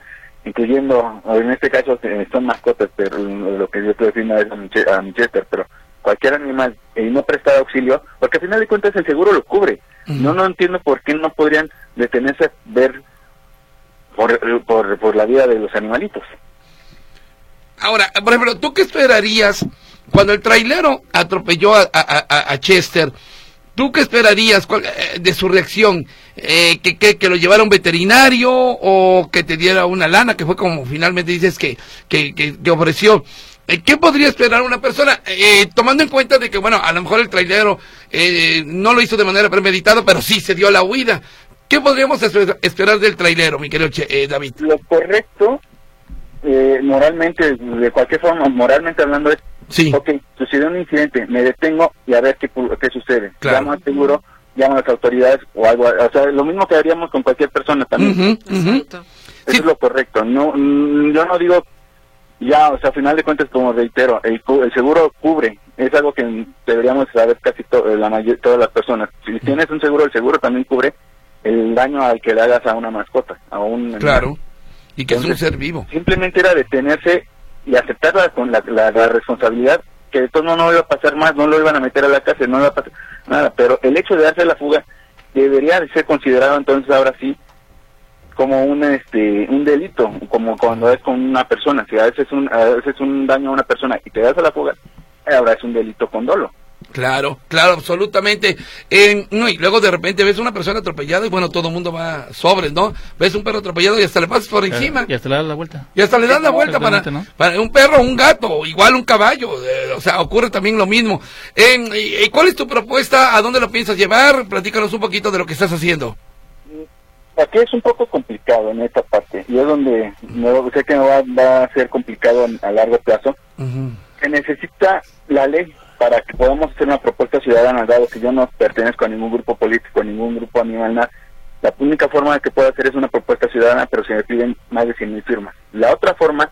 H: incluyendo, en este caso eh, son mascotas, pero lo que yo estoy diciendo es a Miche- a Manchester, pero cualquier animal y no prestar auxilio, porque al final de cuentas el seguro lo cubre. No, no entiendo por qué no podrían detenerse a ver por, por, por la vida de los animalitos.
C: Ahora, por ejemplo, ¿tú qué esperarías cuando el trailero atropelló a, a- a- a Chester? ¿Tú qué esperarías cuál- eh, de su reacción? Eh, que, que, que lo llevara un veterinario o que te diera una lana, que fue como finalmente dices que, que, que, que ofreció. Eh, ¿Qué podría esperar una persona? Eh, tomando en cuenta de que, bueno, a lo mejor el trailero eh, no lo hizo de manera premeditada, pero sí se dio la huida. ¿Qué podríamos esper- esperar del trailero, mi querido Che- eh, David?
H: Lo correcto, eh, moralmente, de cualquier forma, moralmente hablando, es,
C: Sí.
H: ok, sucedió un incidente, me detengo y a ver qué, pu- qué sucede.
C: Claro.
H: Llamo al seguro, llamo a las autoridades o algo, o sea, lo mismo que haríamos con cualquier persona también. Eso
C: Sí.
H: es lo correcto. No, mm, yo no digo ya, o sea, a final de cuentas, como reitero, el, el seguro cubre. Es algo que deberíamos saber casi to- la mayor, todas las personas. Si tienes un seguro, el seguro también cubre el daño al que le hagas a una mascota, a un animal.
C: Claro. Y que es un ser vivo.
H: Simplemente era detenerse y aceptar la, con la, la, la responsabilidad que todos modos no iba a pasar más, no lo iban a meter a la cárcel, no iba a pasar nada. Pero el hecho de darse la fuga debería de ser considerado entonces ahora sí como un este un delito, como cuando es con una persona, si a veces un a veces un daño a una persona y te das a la fuga, ahora es un delito con dolo.
C: Claro, claro, absolutamente. Eh, no, y luego de repente ves una persona atropellada y bueno, todo el mundo va sobre, ¿no? Ves un perro atropellado y hasta le pasas por encima.
E: Y hasta le das la vuelta.
C: Y hasta le das la vuelta para, para un perro, un gato, igual un caballo. eh, o sea, ocurre también lo mismo. Eh, y- y ¿Cuál es tu propuesta? ¿A dónde lo piensas llevar? Platícanos un poquito de lo que estás haciendo.
H: Aquí es un poco complicado en esta parte y es donde me, sé que me va, va a ser complicado a largo plazo. se necesita la ley para que podamos hacer una propuesta ciudadana, dado que yo no pertenezco a ningún grupo político, a ningún grupo animal, nada. La única forma de que pueda hacer es una propuesta ciudadana, pero se me piden más de 100 mil firmas. La otra forma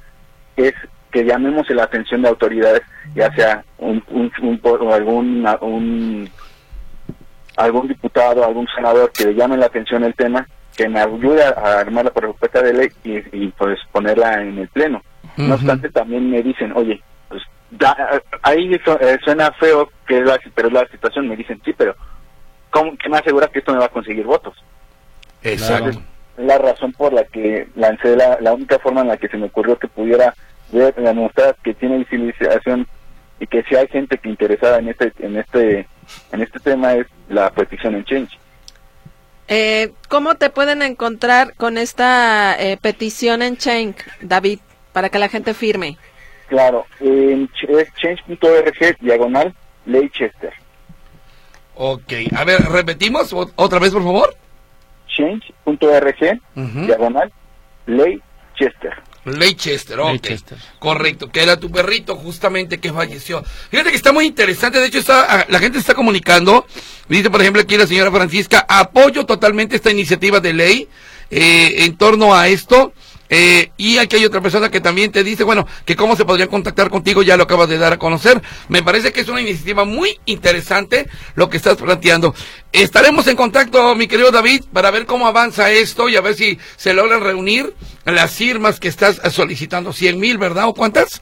H: es que llamemos la atención de autoridades, ya sea un, un, un- o algún, un- algún diputado, algún senador que le llame la atención el tema, que me ayude a, armar la propuesta de ley y, y, pues ponerla en el pleno. No obstante, también me dicen, oye, pues da- ahí eh, suena feo, que es la, pero es la situación. Me dicen, sí, pero ¿cómo, ¿qué me asegura que esto me va a conseguir votos?
C: Exacto.
H: Es la razón por la que lancé la, la única forma en la que se me ocurrió que pudiera ver, demostrar que tiene visibilización y que si hay gente que interesada en este en este en este tema es la petición en Change.
D: Eh, ¿Cómo te pueden encontrar con esta eh, petición en Change, David, para que la gente firme?
H: Claro, en es change.org diagonal Leicester.
C: Ok, a ver, repetimos otra vez, por favor.
H: Change.org
C: Ujú.
H: diagonal Leicester.
C: Leicester, ok.
E: Leicester.
C: Correcto, que era tu perrito justamente que falleció. Fíjate que está muy interesante, de hecho está, la gente se está comunicando. Dice, por ejemplo, aquí la señora Francisca, apoyo totalmente esta iniciativa de ley eh, en torno a esto. Eh, y aquí hay otra persona que también te dice, bueno, que cómo se podrían contactar contigo, ya lo acabas de dar a conocer. Me parece que es una iniciativa muy interesante lo que estás planteando. Estaremos en contacto, mi querido David, para ver cómo avanza esto y a ver si se logran reunir las firmas que estás solicitando. 100 mil, ¿verdad? ¿O cuántas?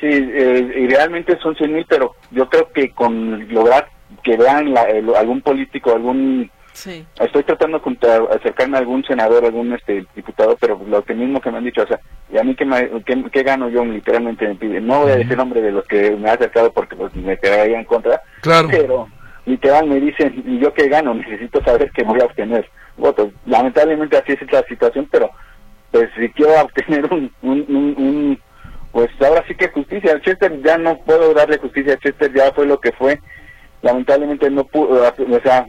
H: Sí, eh, idealmente son 100 mil, pero yo creo que con lograr que vean la- el- algún político, algún...
D: Sí.
H: Estoy tratando de acercarme a algún senador, algún este diputado, pero lo que mismo que me han dicho, o sea, ¿y a mí qué, me- qué- qué gano yo? Literalmente me piden. No voy a decir nombre de los que me ha acercado porque pues, me quedaría en contra,
C: Claro.
H: pero literal me dicen, ¿y yo qué gano? Necesito saber que voy a obtener votos. Lamentablemente así es la situación, pero pues si quiero obtener un, un, un- un- pues ahora sí que justicia. Chester ya no puedo darle justicia a Chester, ya fue lo que fue. Lamentablemente no pudo, o sea,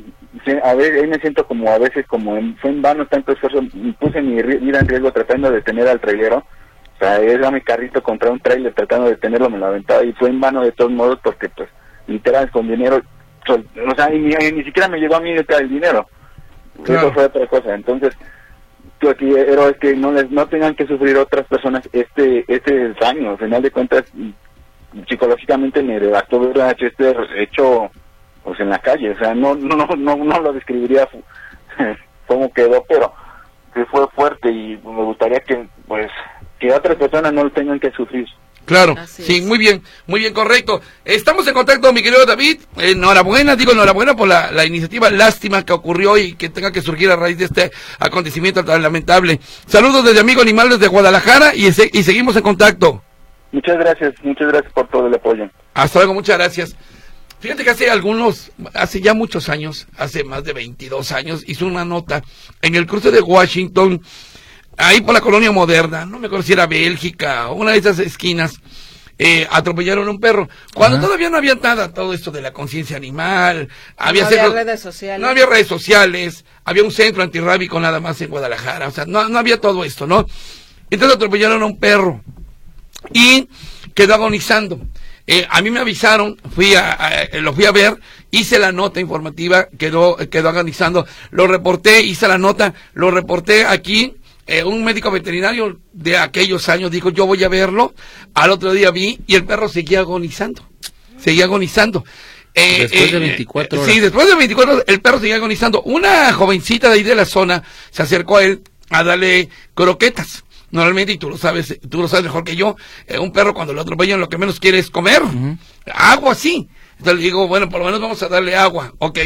H: a ver, ahí me siento como a veces como en, fue en vano tanto esfuerzo, puse mi vida en riesgo tratando de detener al trailero. O sea, era mi carrito contra un trailer tratando de detenerlo, me lo aventaba y fue en vano de todos modos porque pues literal con dinero, o sea, y ni, ni siquiera me llegó a mí el dinero.
C: Claro.
H: Eso fue otra cosa. Entonces, yo aquí quiero es que no les no tengan que sufrir otras personas este este daño. Al final de cuentas, psicológicamente me redactó ver a Chester hecho pues en la calle. O sea, no no no no, no lo describiría cómo quedó, pero que fue fuerte y me gustaría que pues que otras personas no lo tengan que sufrir.
C: Claro,
D: Así
C: sí,
D: es.
C: muy bien, muy bien, correcto. Estamos en contacto, mi querido David. Enhorabuena, digo enhorabuena por la, la iniciativa. Lástima que ocurrió y que tenga que surgir a raíz de este acontecimiento tan lamentable. Saludos desde Amigo Animal desde Guadalajara y, se- y seguimos en contacto.
H: Muchas gracias, muchas gracias por todo el apoyo.
C: Hasta luego, muchas gracias. Fíjate que hace algunos, hace ya muchos años, hace más de 22 años, hizo una nota en el cruce de Washington, ahí por la colonia moderna, no me acuerdo si era Bélgica o una de esas esquinas, eh, atropellaron a un perro. Cuando
E: Ajá.
C: todavía no había nada, todo esto de la conciencia animal, había,
D: no había
C: centros-
D: redes sociales.
C: no había redes sociales, había un centro antirrábico nada más en Guadalajara, o sea, no, no había todo esto, ¿no? Entonces atropellaron a un perro y quedó agonizando. Eh, a mí me avisaron, fui a, a- eh, lo fui a ver, hice la nota informativa, quedó, quedó agonizando, lo reporté, hice la nota, lo reporté aquí. eh, un médico veterinario de aquellos años dijo, yo voy a verlo. Al otro día vi y el perro seguía agonizando. Seguía agonizando. Eh,
E: Después de
C: eh,
E: 24
C: eh,
E: horas.
C: Sí, después de 24 horas el perro seguía agonizando. Una jovencita de ahí de la zona se acercó a él a darle croquetas. Normalmente, y tú lo sabes, tú lo sabes mejor que yo, eh, un perro cuando lo atropellan lo que menos quiere es comer. Agua sí. Entonces le digo, bueno, por lo menos vamos a darle agua. Ok.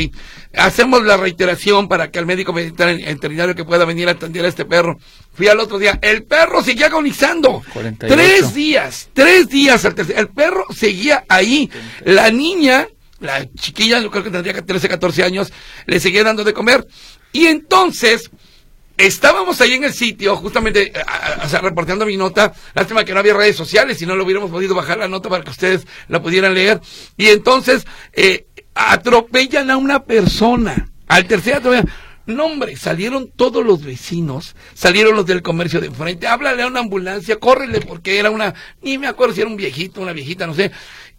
C: Hacemos la reiteración para que el médico veterinario que pueda venir a atender a este perro. Fui al otro día. El perro seguía agonizando.
E: 48.
C: Tres días. Tres días. al tercer- El perro seguía ahí. La niña, la chiquilla, yo creo que tendría 13, 14 años, le seguía dando de comer. Y entonces, estábamos ahí en el sitio, justamente, a- a- o sea, reporteando mi nota. Lástima que no había redes sociales, si no lo hubiéramos podido bajar la nota para que ustedes la pudieran leer. Y entonces, eh, atropellan a una persona. Al tercer atropellan. No, hombre, salieron todos los vecinos, salieron los del comercio de enfrente, háblale a una ambulancia, córrele porque era una, ni me acuerdo si era un viejito, una viejita, no sé.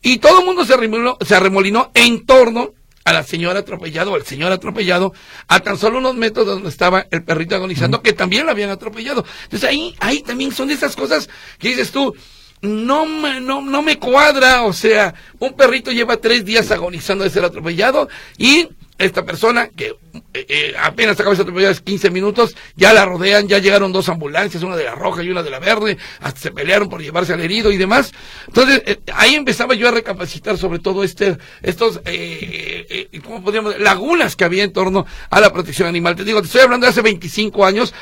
C: Y todo el mundo se arremolinó, se arremolinó en torno a la señora atropellado o al señor atropellado a tan solo unos metros de donde estaba el perrito agonizando que también lo habían atropellado. Entonces ahí, ahí también son de esas cosas que dices tú, no me, no, no me cuadra, o sea, un perrito lleva tres días agonizando de ser atropellado y esta persona que eh, eh, apenas acaba de hace 15 minutos, ya la rodean, ya llegaron dos ambulancias, una de la roja y una de la verde, hasta se pelearon por llevarse al herido y demás. Entonces, eh, ahí empezaba yo a recapacitar sobre todo este, estos, eh, ¿cómo podríamos? Lagunas que había en torno a la protección animal. Te digo, te estoy hablando de hace 25 años.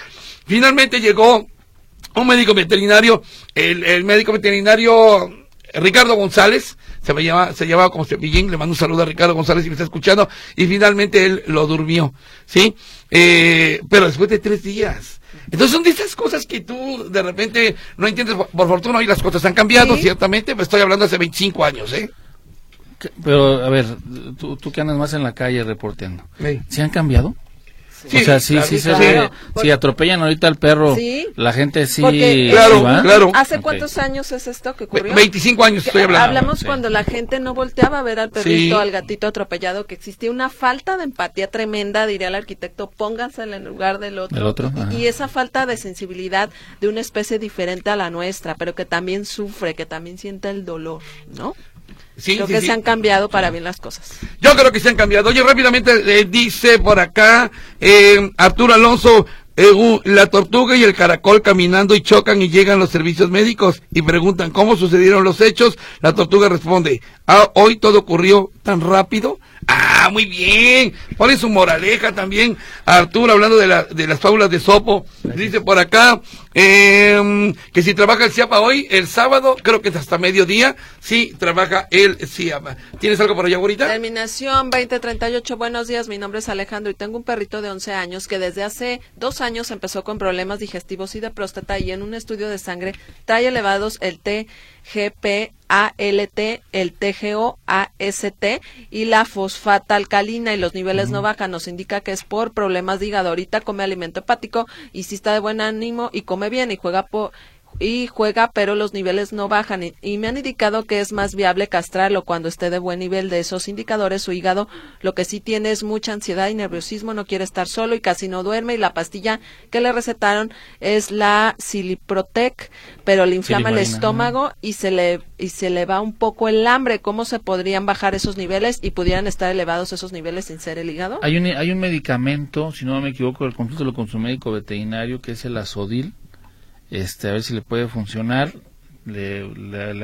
C: Finalmente llegó un médico veterinario, el, el médico veterinario Ricardo González, se me llama, se llamaba como Cepillín, le mando un saludo a Ricardo González si me está escuchando, y finalmente él lo durmió, ¿sí? Eh, pero después de tres días. Entonces son de esas cosas que tú de repente no entiendes, por, por fortuna hoy las cosas han cambiado,
D: Sí.
C: ciertamente, pero estoy hablando hace 25 años, ¿eh?
E: Pero, a ver, tú, tú que andas más en la calle reporteando.
C: Sí.
E: ¿Sí han cambiado?
C: Sí,
E: o sea, sí,
C: claro,
E: sí, se
D: claro.
E: Si atropellan ahorita al perro,
D: Sí.
E: la gente sí,
D: Porque,
C: Claro,
E: va.
C: claro.
D: ¿Hace
E: Ok.
D: cuántos años es esto que
C: Ve-
D: ocurrió?
C: 25 años estoy hablando.
D: Hablamos
E: Sí.
D: cuando la gente no volteaba a ver al perrito,
C: Sí.
D: al gatito atropellado, que existía una falta de empatía tremenda, diría el arquitecto, pónganse en el lugar del otro.
E: Del otro,
D: y esa falta de sensibilidad de una especie diferente a la nuestra, pero que también sufre, que también siente el dolor, ¿no?
C: Sí,
D: Creo
C: sí,
D: que
C: sí.
D: se han cambiado para bien las cosas.
C: Yo creo que se han cambiado. Oye, rápidamente eh, dice por acá eh, Arturo Alonso, eh, uh, la tortuga y el caracol caminando y chocan y llegan los servicios médicos y preguntan cómo sucedieron los hechos. La tortuga responde, ah, hoy todo ocurrió tan rápido. Ah, muy bien. Pone su moraleja también. Arturo, hablando de, la, de las fábulas de Sopo, dice por acá eh, que si trabaja el CIAPA hoy, el sábado, creo que es hasta mediodía, sí trabaja el CIAPA. ¿Tienes algo por allá, ahorita?
D: Terminación 2038. Buenos días, mi nombre es Alejandro y tengo un perrito de 11 años que desde hace dos años empezó con problemas digestivos y de próstata y en un estudio de sangre trae elevados el TGP ALT, el TGO AST y la fosfata alcalina y los niveles no bajan. Nos indica que es por problemas de hígado. Ahorita come alimento hepático y si está de buen ánimo y come bien y juega por y juega, pero los niveles no bajan. Y, y me han indicado que es más viable castrarlo cuando esté de buen nivel de esos indicadores. Su hígado lo que sí tiene es mucha ansiedad y nerviosismo, no quiere estar solo y casi no duerme. Y la pastilla que le recetaron es la Siliprotec, pero le inflama el estómago y se le y se le va un poco el hambre. ¿Cómo se podrían bajar esos niveles y pudieran estar elevados esos niveles sin ser el hígado?
E: Hay un, hay un medicamento, si no me equivoco, el consúltelo con su médico veterinario, que es el azodil. Este, a ver si le puede funcionar. Le,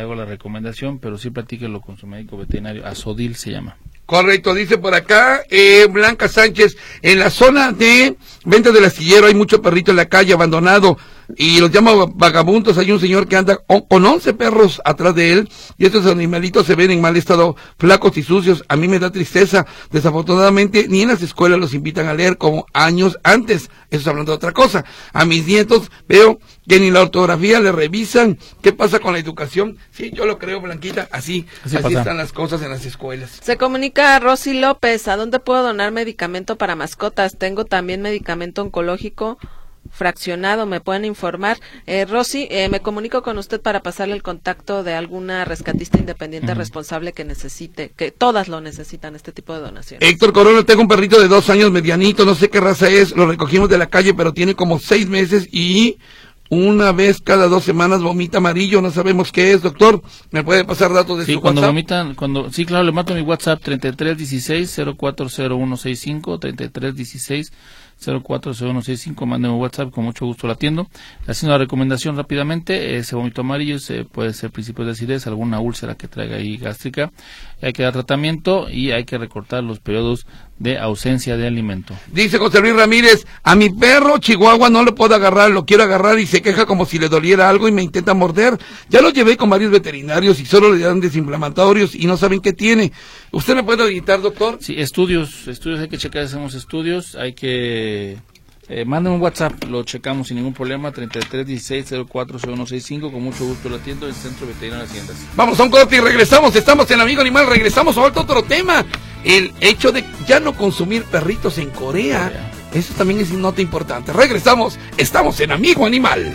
E: hago la recomendación, pero sí platíquelo con su médico veterinario. Azodil se llama.
C: Correcto, dice por acá eh, Blanca Sánchez, en la zona de venta del astillero hay mucho perrito en la calle abandonado. Y los llama vagabundos. Hay un señor que anda con 11 perros atrás de él y estos animalitos se ven en mal estado, flacos y sucios. A mí me da tristeza. Desafortunadamente, ni en las escuelas los invitan a leer como años antes. Eso es hablando de otra cosa. A mis nietos veo que ni la ortografía le revisan. ¿Qué pasa con la educación? Sí, yo lo creo, Blanquita. Así,
E: Así
C: así están las cosas en las escuelas.
D: Se comunica Rosy López, ¿a dónde puedo donar medicamento para mascotas? Tengo también medicamento oncológico fraccionado, me pueden informar. Eh, Rosy, eh, me comunico con usted para pasarle el contacto de alguna rescatista independiente responsable que necesite, que todas lo necesitan, este tipo de donaciones.
C: Héctor Corona, tengo un perrito de dos años medianito, no sé qué raza es, lo recogimos de la calle, pero tiene como seis meses y una vez cada dos semanas vomita amarillo, no sabemos qué es, doctor. ¿Me puede pasar datos de
E: Sí,
C: su
E: cuando
C: WhatsApp?
E: vomitan, cuando, sí, claro, le mato mi WhatsApp 3316-040165, 3316-040165, mándeme WhatsApp, con mucho gusto lo atiendo. Haciendo la recomendación rápidamente, ese vómito amarillo se puede ser principios de acidez, alguna úlcera que traiga ahí gástrica, hay que dar tratamiento y hay que recortar los periodos de ausencia de alimento.
C: Dice José Luis Ramírez, a mi perro Chihuahua no lo puedo agarrar, lo quiero agarrar y se queja como si le doliera algo y me intenta morder. Ya lo llevé con varios veterinarios y solo le dan desinflamatorios y no saben qué tiene. ¿Usted me puede orientar, doctor?
E: Sí, estudios, estudios hay que checar, hacemos estudios, hay que... Eh, manden un WhatsApp, lo checamos sin ningún problema, 3316-040165, con mucho gusto lo atiendo en el Centro Veterinario de Haciendas.
C: Vamos a un corte y regresamos. Estamos en Amigo Animal. Regresamos a otro tema. El hecho de ya no consumir perritos en Corea.
E: Corea.
C: Eso también es nota importante. Regresamos. Estamos en Amigo Animal.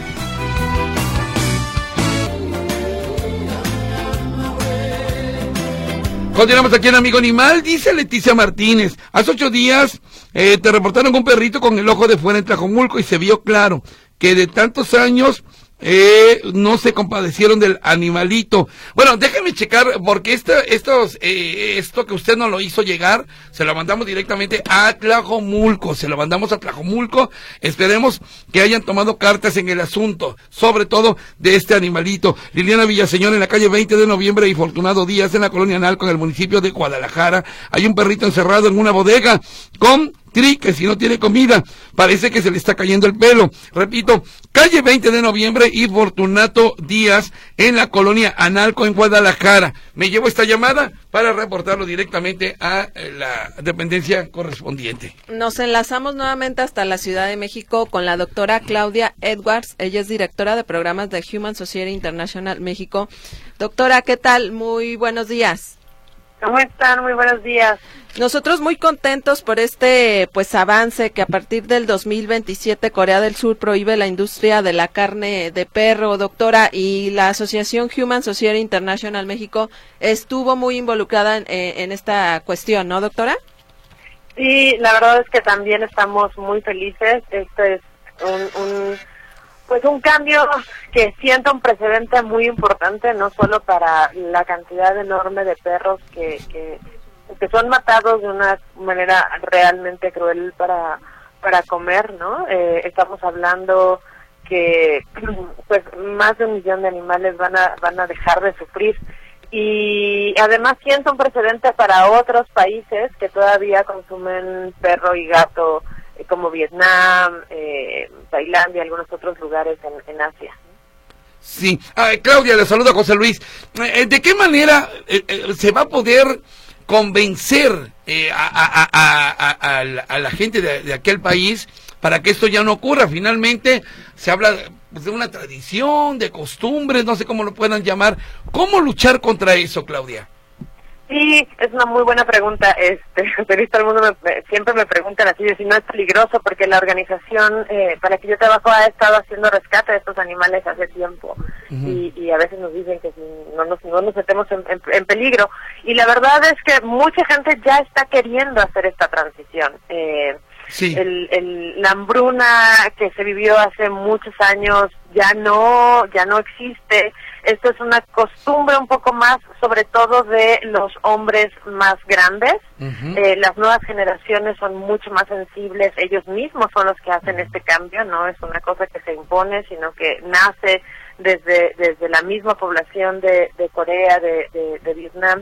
C: Continuamos aquí en Amigo Animal, dice Leticia Martínez. Hace ocho días eh, te reportaron un perrito con el ojo de fuera en Tlajomulco y se vio claro que de tantos años eh, no se compadecieron del animalito. Bueno, déjeme checar, porque esta, estos, eh, esto que usted nos lo hizo llegar, se lo mandamos directamente a Tlajomulco, se lo mandamos a Tlajomulco. Esperemos que hayan tomado cartas en el asunto, sobre todo de este animalito. Liliana Villaseñor en la calle 20 de noviembre y Fortunado Díaz en la colonia Nalco en el municipio de Guadalajara. Hay un perrito encerrado en una bodega con que si no tiene comida, parece que se le está cayendo el pelo. Repito, calle 20 de noviembre y Fortunato Díaz en la colonia Analco en Guadalajara. Me llevo esta llamada para reportarlo directamente a eh, la dependencia correspondiente.
D: Nos enlazamos nuevamente hasta la Ciudad de México con la doctora Claudia Edwards. Ella es directora de programas de Human Society International México. Doctora, ¿qué tal? Muy buenos días.
I: ¿Cómo están? Muy buenos días.
D: Nosotros muy contentos por este pues avance que a partir del 2027 Corea del Sur prohíbe la industria de la carne de perro, doctora, y la asociación Human Society International México estuvo muy involucrada en, eh, en esta cuestión, ¿no, doctora?
I: Sí, la verdad es que también estamos muy felices. Este es un, un pues un cambio que sienta un precedente muy importante, no solo para la cantidad enorme de perros que, que, que son matados de una manera realmente cruel para, para comer, ¿no? Eh, estamos hablando que pues más de un millón de animales van a, van a dejar de sufrir y además sienta un precedente para otros países que todavía consumen perro y gato eh, como Vietnam, eh, Tailandia, algunos otros lugares en, Asia.
C: Sí, Ah, Claudia, le saluda José Luis. Eh, ¿De qué manera eh, eh, se va a poder convencer eh, a, a- la gente de, de aquel país para que esto ya no ocurra? Finalmente se habla pues, de una tradición, de costumbres, no sé cómo lo puedan llamar. ¿Cómo luchar contra eso, Claudia?
I: Sí, es una muy buena pregunta. Este, pero todo el mundo me- siempre me preguntan así de si no es peligroso, porque la organización eh, para la que yo trabajo ha estado haciendo rescate de estos animales hace tiempo y, y a veces nos dicen que no nos, no nos metemos en, en- en peligro. Y la verdad es que mucha gente ya está queriendo hacer esta transición. Eh,
C: Sí.
I: el, el- la hambruna que se vivió hace muchos años ya no ya no existe esto es una costumbre un poco más sobre todo de los hombres más grandes. Eh, las nuevas generaciones son mucho más sensibles ellos mismos son los que hacen este cambio no es una cosa que se impone sino que nace desde desde la misma población de, de Corea de, de, de Vietnam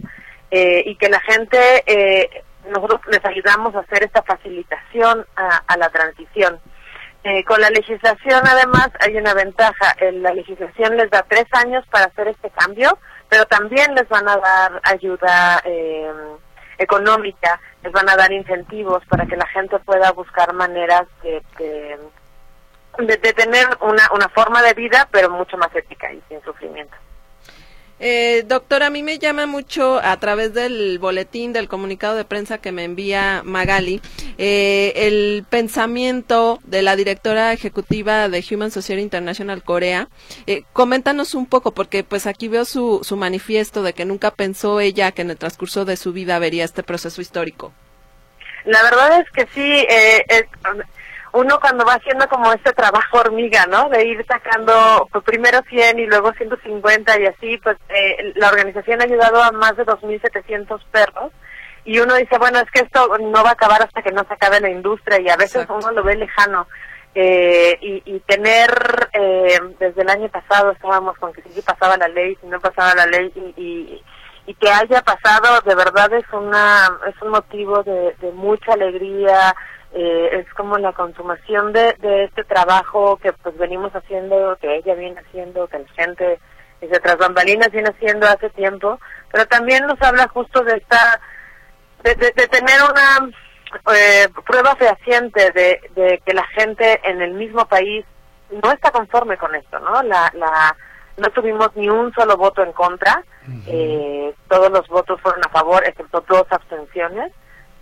I: eh, y que la gente eh, nosotros les ayudamos a hacer esta facilitación a, la transición. Eh, con la legislación, además, hay una ventaja. La legislación les da tres años para hacer este cambio, pero también les van a dar ayuda eh, económica, les van a dar incentivos para que la gente pueda buscar maneras de, de, de- de tener una, una forma de vida, pero mucho más ética y sin sufrimiento.
D: Eh, doctor, a mí me llama mucho a través del boletín, del comunicado de prensa que me envía Magali, eh, el pensamiento de la directora ejecutiva de Human Society International Corea. Eh, coméntanos un poco, porque pues aquí veo su, su manifiesto de que nunca pensó ella que en el transcurso de su vida vería este proceso histórico.
I: La verdad es que sí, eh, uno cuando va haciendo como este trabajo hormiga, ¿no? De ir sacando pues, primero 100 y luego 150 y así, pues eh, la organización ha ayudado a más de 2.700 perros. Y uno dice, bueno, es que esto no va a acabar hasta que no se acabe la industria y a veces
D: Exacto.
I: uno lo ve lejano. Eh, y, y tener, eh, desde el año pasado estábamos con que si sí pasaba la ley, si no pasaba la ley y, y, y que haya pasado de verdad es una es un motivo de, de mucha alegría eh, es como la consumación de, de este trabajo que pues venimos haciendo que ella viene haciendo que la gente desde tras bambalinas viene haciendo hace tiempo pero también nos habla justo de esta de, de- de tener una eh, prueba fehaciente de, de que la gente en el mismo país no está conforme con esto, ¿no? La, la, no tuvimos ni un solo voto en contra, eh, todos los votos fueron a favor, excepto dos abstenciones,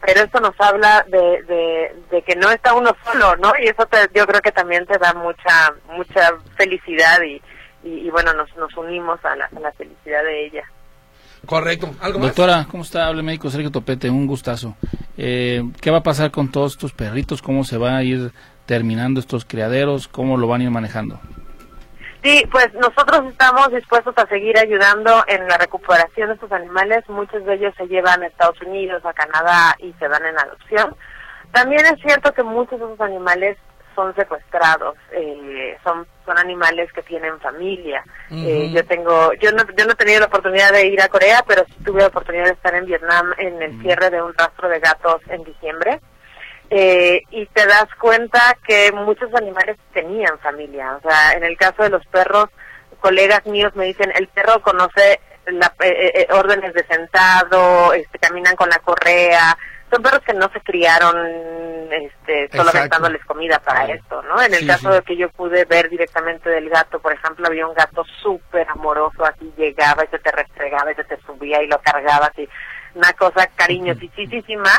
I: pero esto nos habla de, de, de que no está uno solo, ¿no? Y eso te- yo creo que también te da mucha mucha felicidad y, y, y bueno, nos, nos unimos a la, a la felicidad de ella.
C: Correcto. ¿Algo más?
E: Doctora, ¿cómo está? Habla el médico Sergio Topete, un gustazo. Eh, ¿Qué va a pasar con todos estos perritos? ¿Cómo se va a ir terminando estos criaderos? ¿Cómo lo van a ir manejando?
I: Sí, pues nosotros estamos dispuestos a seguir ayudando en la recuperación de estos animales. Muchos de ellos se llevan a Estados Unidos, a Canadá y se dan en adopción. También es cierto que muchos de esos animales son secuestrados, eh, son son animales que tienen familia. Eh, yo tengo, yo no, yo no he tenido la oportunidad de ir a Corea, pero sí tuve la oportunidad de estar en Vietnam en el cierre de un rastro de gatos en diciembre. Eh, y te das cuenta que muchos animales tenían familia. O sea, en el caso de los perros, colegas míos me dicen, el perro conoce la, eh, eh, órdenes de sentado, este, caminan con la correa. Son perros que no se criaron este, solo aventándoles comida para
C: Claro.
I: esto, ¿no? En el
C: Sí,
I: caso
C: sí.
I: de que yo pude ver directamente del gato, por ejemplo, había un gato súper amoroso, así llegaba y se te restregaba y se te subía y lo cargaba, así, una cosa cariñosísima,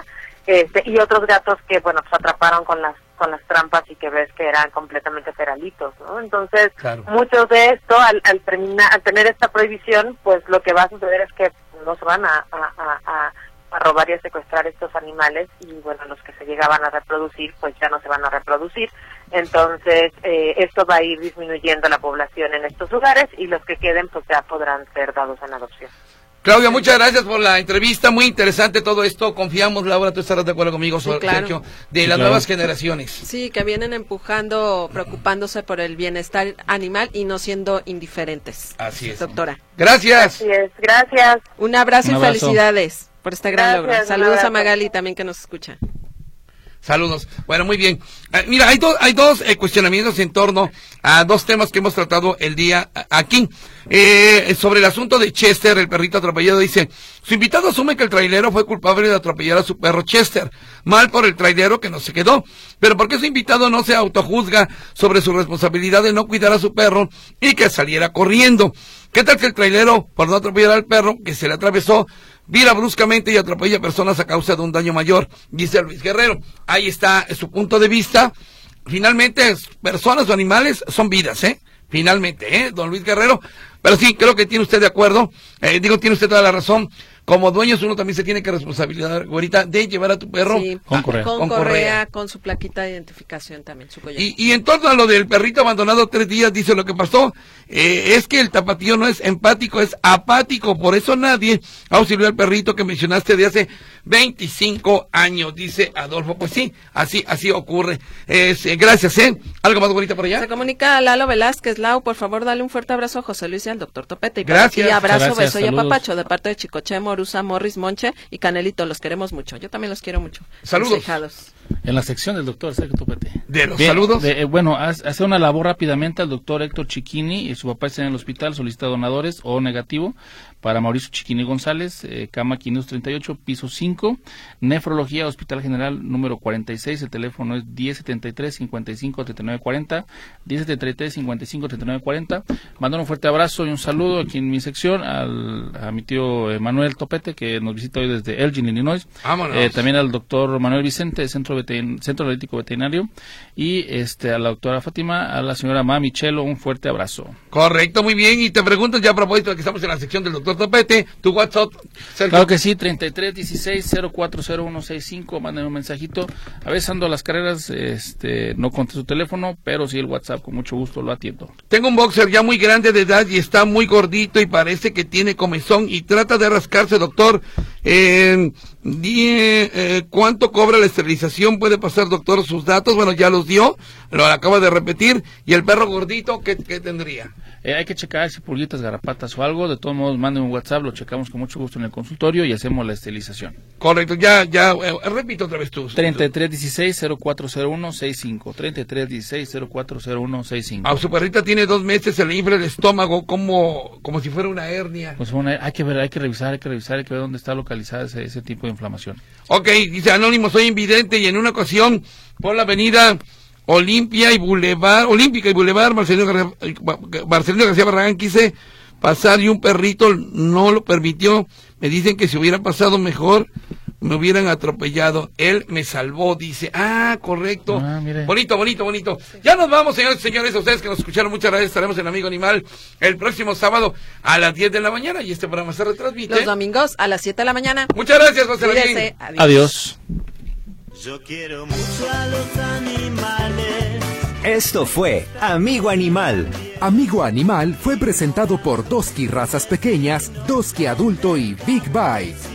I: este, y otros gatos que, bueno, pues atraparon con las con las trampas y que ves que eran completamente feralitos, ¿no? Entonces,
C: Claro.
I: mucho de esto, al, al, terminar, al tener esta prohibición, pues lo que va a suceder es que no se van a, a, a- a- a robar y a secuestrar estos animales y bueno, los que se llegaban a reproducir pues ya no se van a reproducir. Entonces, eh, esto va a ir disminuyendo la población en estos lugares y los que queden pues ya podrán ser dados en adopción.
C: Claudia, muchas gracias por la entrevista, muy interesante todo esto. Confiamos, Laura, tú estarás de acuerdo conmigo,
D: Sí, claro.
C: Sergio, de
E: Sí,
C: las
E: claro.
C: nuevas generaciones.
D: Sí, que vienen empujando, preocupándose por el bienestar animal y no siendo indiferentes.
C: Así es.
D: Doctora.
C: Gracias.
I: Así es, gracias.
D: Un abrazo
E: Un
D: y felicidades por este gran
I: Gracias,
D: logro.
I: un
D: Saludos a. Magali también que nos escucha.
C: Saludos. Bueno, muy bien. Eh, mira, hay, do- hay dos eh, cuestionamientos en torno a dos temas que hemos tratado el día aquí. Eh, sobre el asunto de Chester, el perrito atropellado, dice, su invitado asume que el trailero fue culpable de atropellar a su perro Chester. Mal por el trailero que no se quedó. Pero ¿por qué su invitado no se autojuzga sobre su responsabilidad de no cuidar a su perro y que saliera corriendo? ¿Qué tal que el trailero, por no atropellar al perro que se le atravesó, vira bruscamente y atropella personas a causa de un daño mayor? Dice Luis Guerrero. Ahí está su punto de vista. Finalmente, personas o animales son vidas, ¿eh? Finalmente, ¿eh? Don Luis Guerrero. Pero sí, creo que tiene usted de acuerdo. Eh, digo, tiene usted toda la razón. Como dueños, uno también se tiene que responsabilizar, güerita, de llevar a tu perro.
D: Sí,
E: Con correa.
D: Con,
C: Con
D: correa,
C: correa.
D: con su plaquita de identificación también, su collar.
C: Y, y en torno a lo del perrito abandonado tres días, dice lo que pasó, eh, es que el tapatío no es empático, es apático, por eso nadie auxilió al perrito que mencionaste de hace 25 años, dice Adolfo. Pues sí, así, así ocurre. Es, eh, gracias, ¿eh? ¿Algo más bonito por allá?
D: Se comunica a Lalo Velázquez. Lau, por favor, dale un fuerte abrazo a José Luis y al doctor Topete. Y
C: Gracias.
D: Y abrazo,
E: gracias,
D: beso y
E: saludos.
D: apapacho de parte de Chicoche, Morusa, Morris, Monche y Canelito. Los queremos mucho. Yo también los quiero mucho.
C: Saludos.
D: Mis ahijados.
E: En la sección del doctor Sergio Topete.
C: ¿De los
E: Bien,
C: saludos?
E: de- eh, bueno, haz- hacer una labor rápidamente al doctor Héctor Chiquini y su papá está en el hospital, solicita donadores o negativo para Mauricio Chiquini González, eh, cama 538, piso 5, nefrología, Hospital General número 46, el teléfono es 1073 55 39 40, 1073 55 39 40. Mando un fuerte abrazo y un saludo aquí en mi sección al, a mi tío eh, Manuel Topete que nos visita hoy desde Elgin, Illinois.
C: Vámonos.
E: Eh, también al doctor Manuel Vicente, Centro, Veterin- Centro Analítico Veterinario, y este a la doctora Fátima, a la señora Ma Michelo, un fuerte abrazo.
C: Correcto, muy bien. Y te pregunto ya a propósito de que estamos en la sección del doctor Topete, tu WhatsApp, Sergio.
E: Claro que sí, 33 16 040165, manden un mensajito. A veces ando a las carreras, este, no contesto su teléfono, pero sí el WhatsApp, con mucho gusto lo atiendo.
C: Tengo un boxer ya muy grande de edad y está muy gordito y parece que tiene comezón y trata de rascarse, doctor. Eh, eh, ¿Cuánto cobra la esterilización? ¿Puede pasar, doctor, sus datos? Bueno, ya los dio, lo acaba de repetir. ¿Y el perro gordito qué, qué tendría?
E: Eh, hay que checar si pulguitas, garrapatas o algo. De todos modos, manden un WhatsApp, lo checamos con mucho gusto en el consultorio y hacemos la esterilización.
C: Correcto, ya, ya, eh, repito otra vez tú.
E: 33 16 040165. 33 16 040165.
C: A su perrita tiene dos meses, se le infla el estómago como, como si fuera una hernia.
E: Pues bueno, hay que ver, hay que revisar, hay que revisar, hay que ver dónde está localizada ese, ese tipo de inflamación.
C: Ok, dice Anónimo, soy invidente y en una ocasión por la avenida Olimpia y Boulevard, Olímpica y Boulevard, Marcelino García, Marcelino García Barragán quise pasar y un perrito no lo permitió. Me dicen que si hubiera pasado mejor, me hubieran atropellado. Él me salvó, dice. Ah, correcto.
E: Ah, mire.
C: Bonito, bonito, bonito. Ya nos vamos, señores y señores. A ustedes que nos escucharon, muchas gracias. Estaremos en Amigo Animal el próximo sábado a las 10 de la mañana y este programa se retransmite.
D: Los domingos a las 7 de la mañana.
C: Muchas gracias, José.
D: Cuídese. Adiós.
E: Adiós.
J: Yo quiero mucho a los animales.
K: Esto fue Amigo Animal.
B: Amigo Animal fue presentado por Doski Razas Pequeñas, Doski Adulto y Big Bite.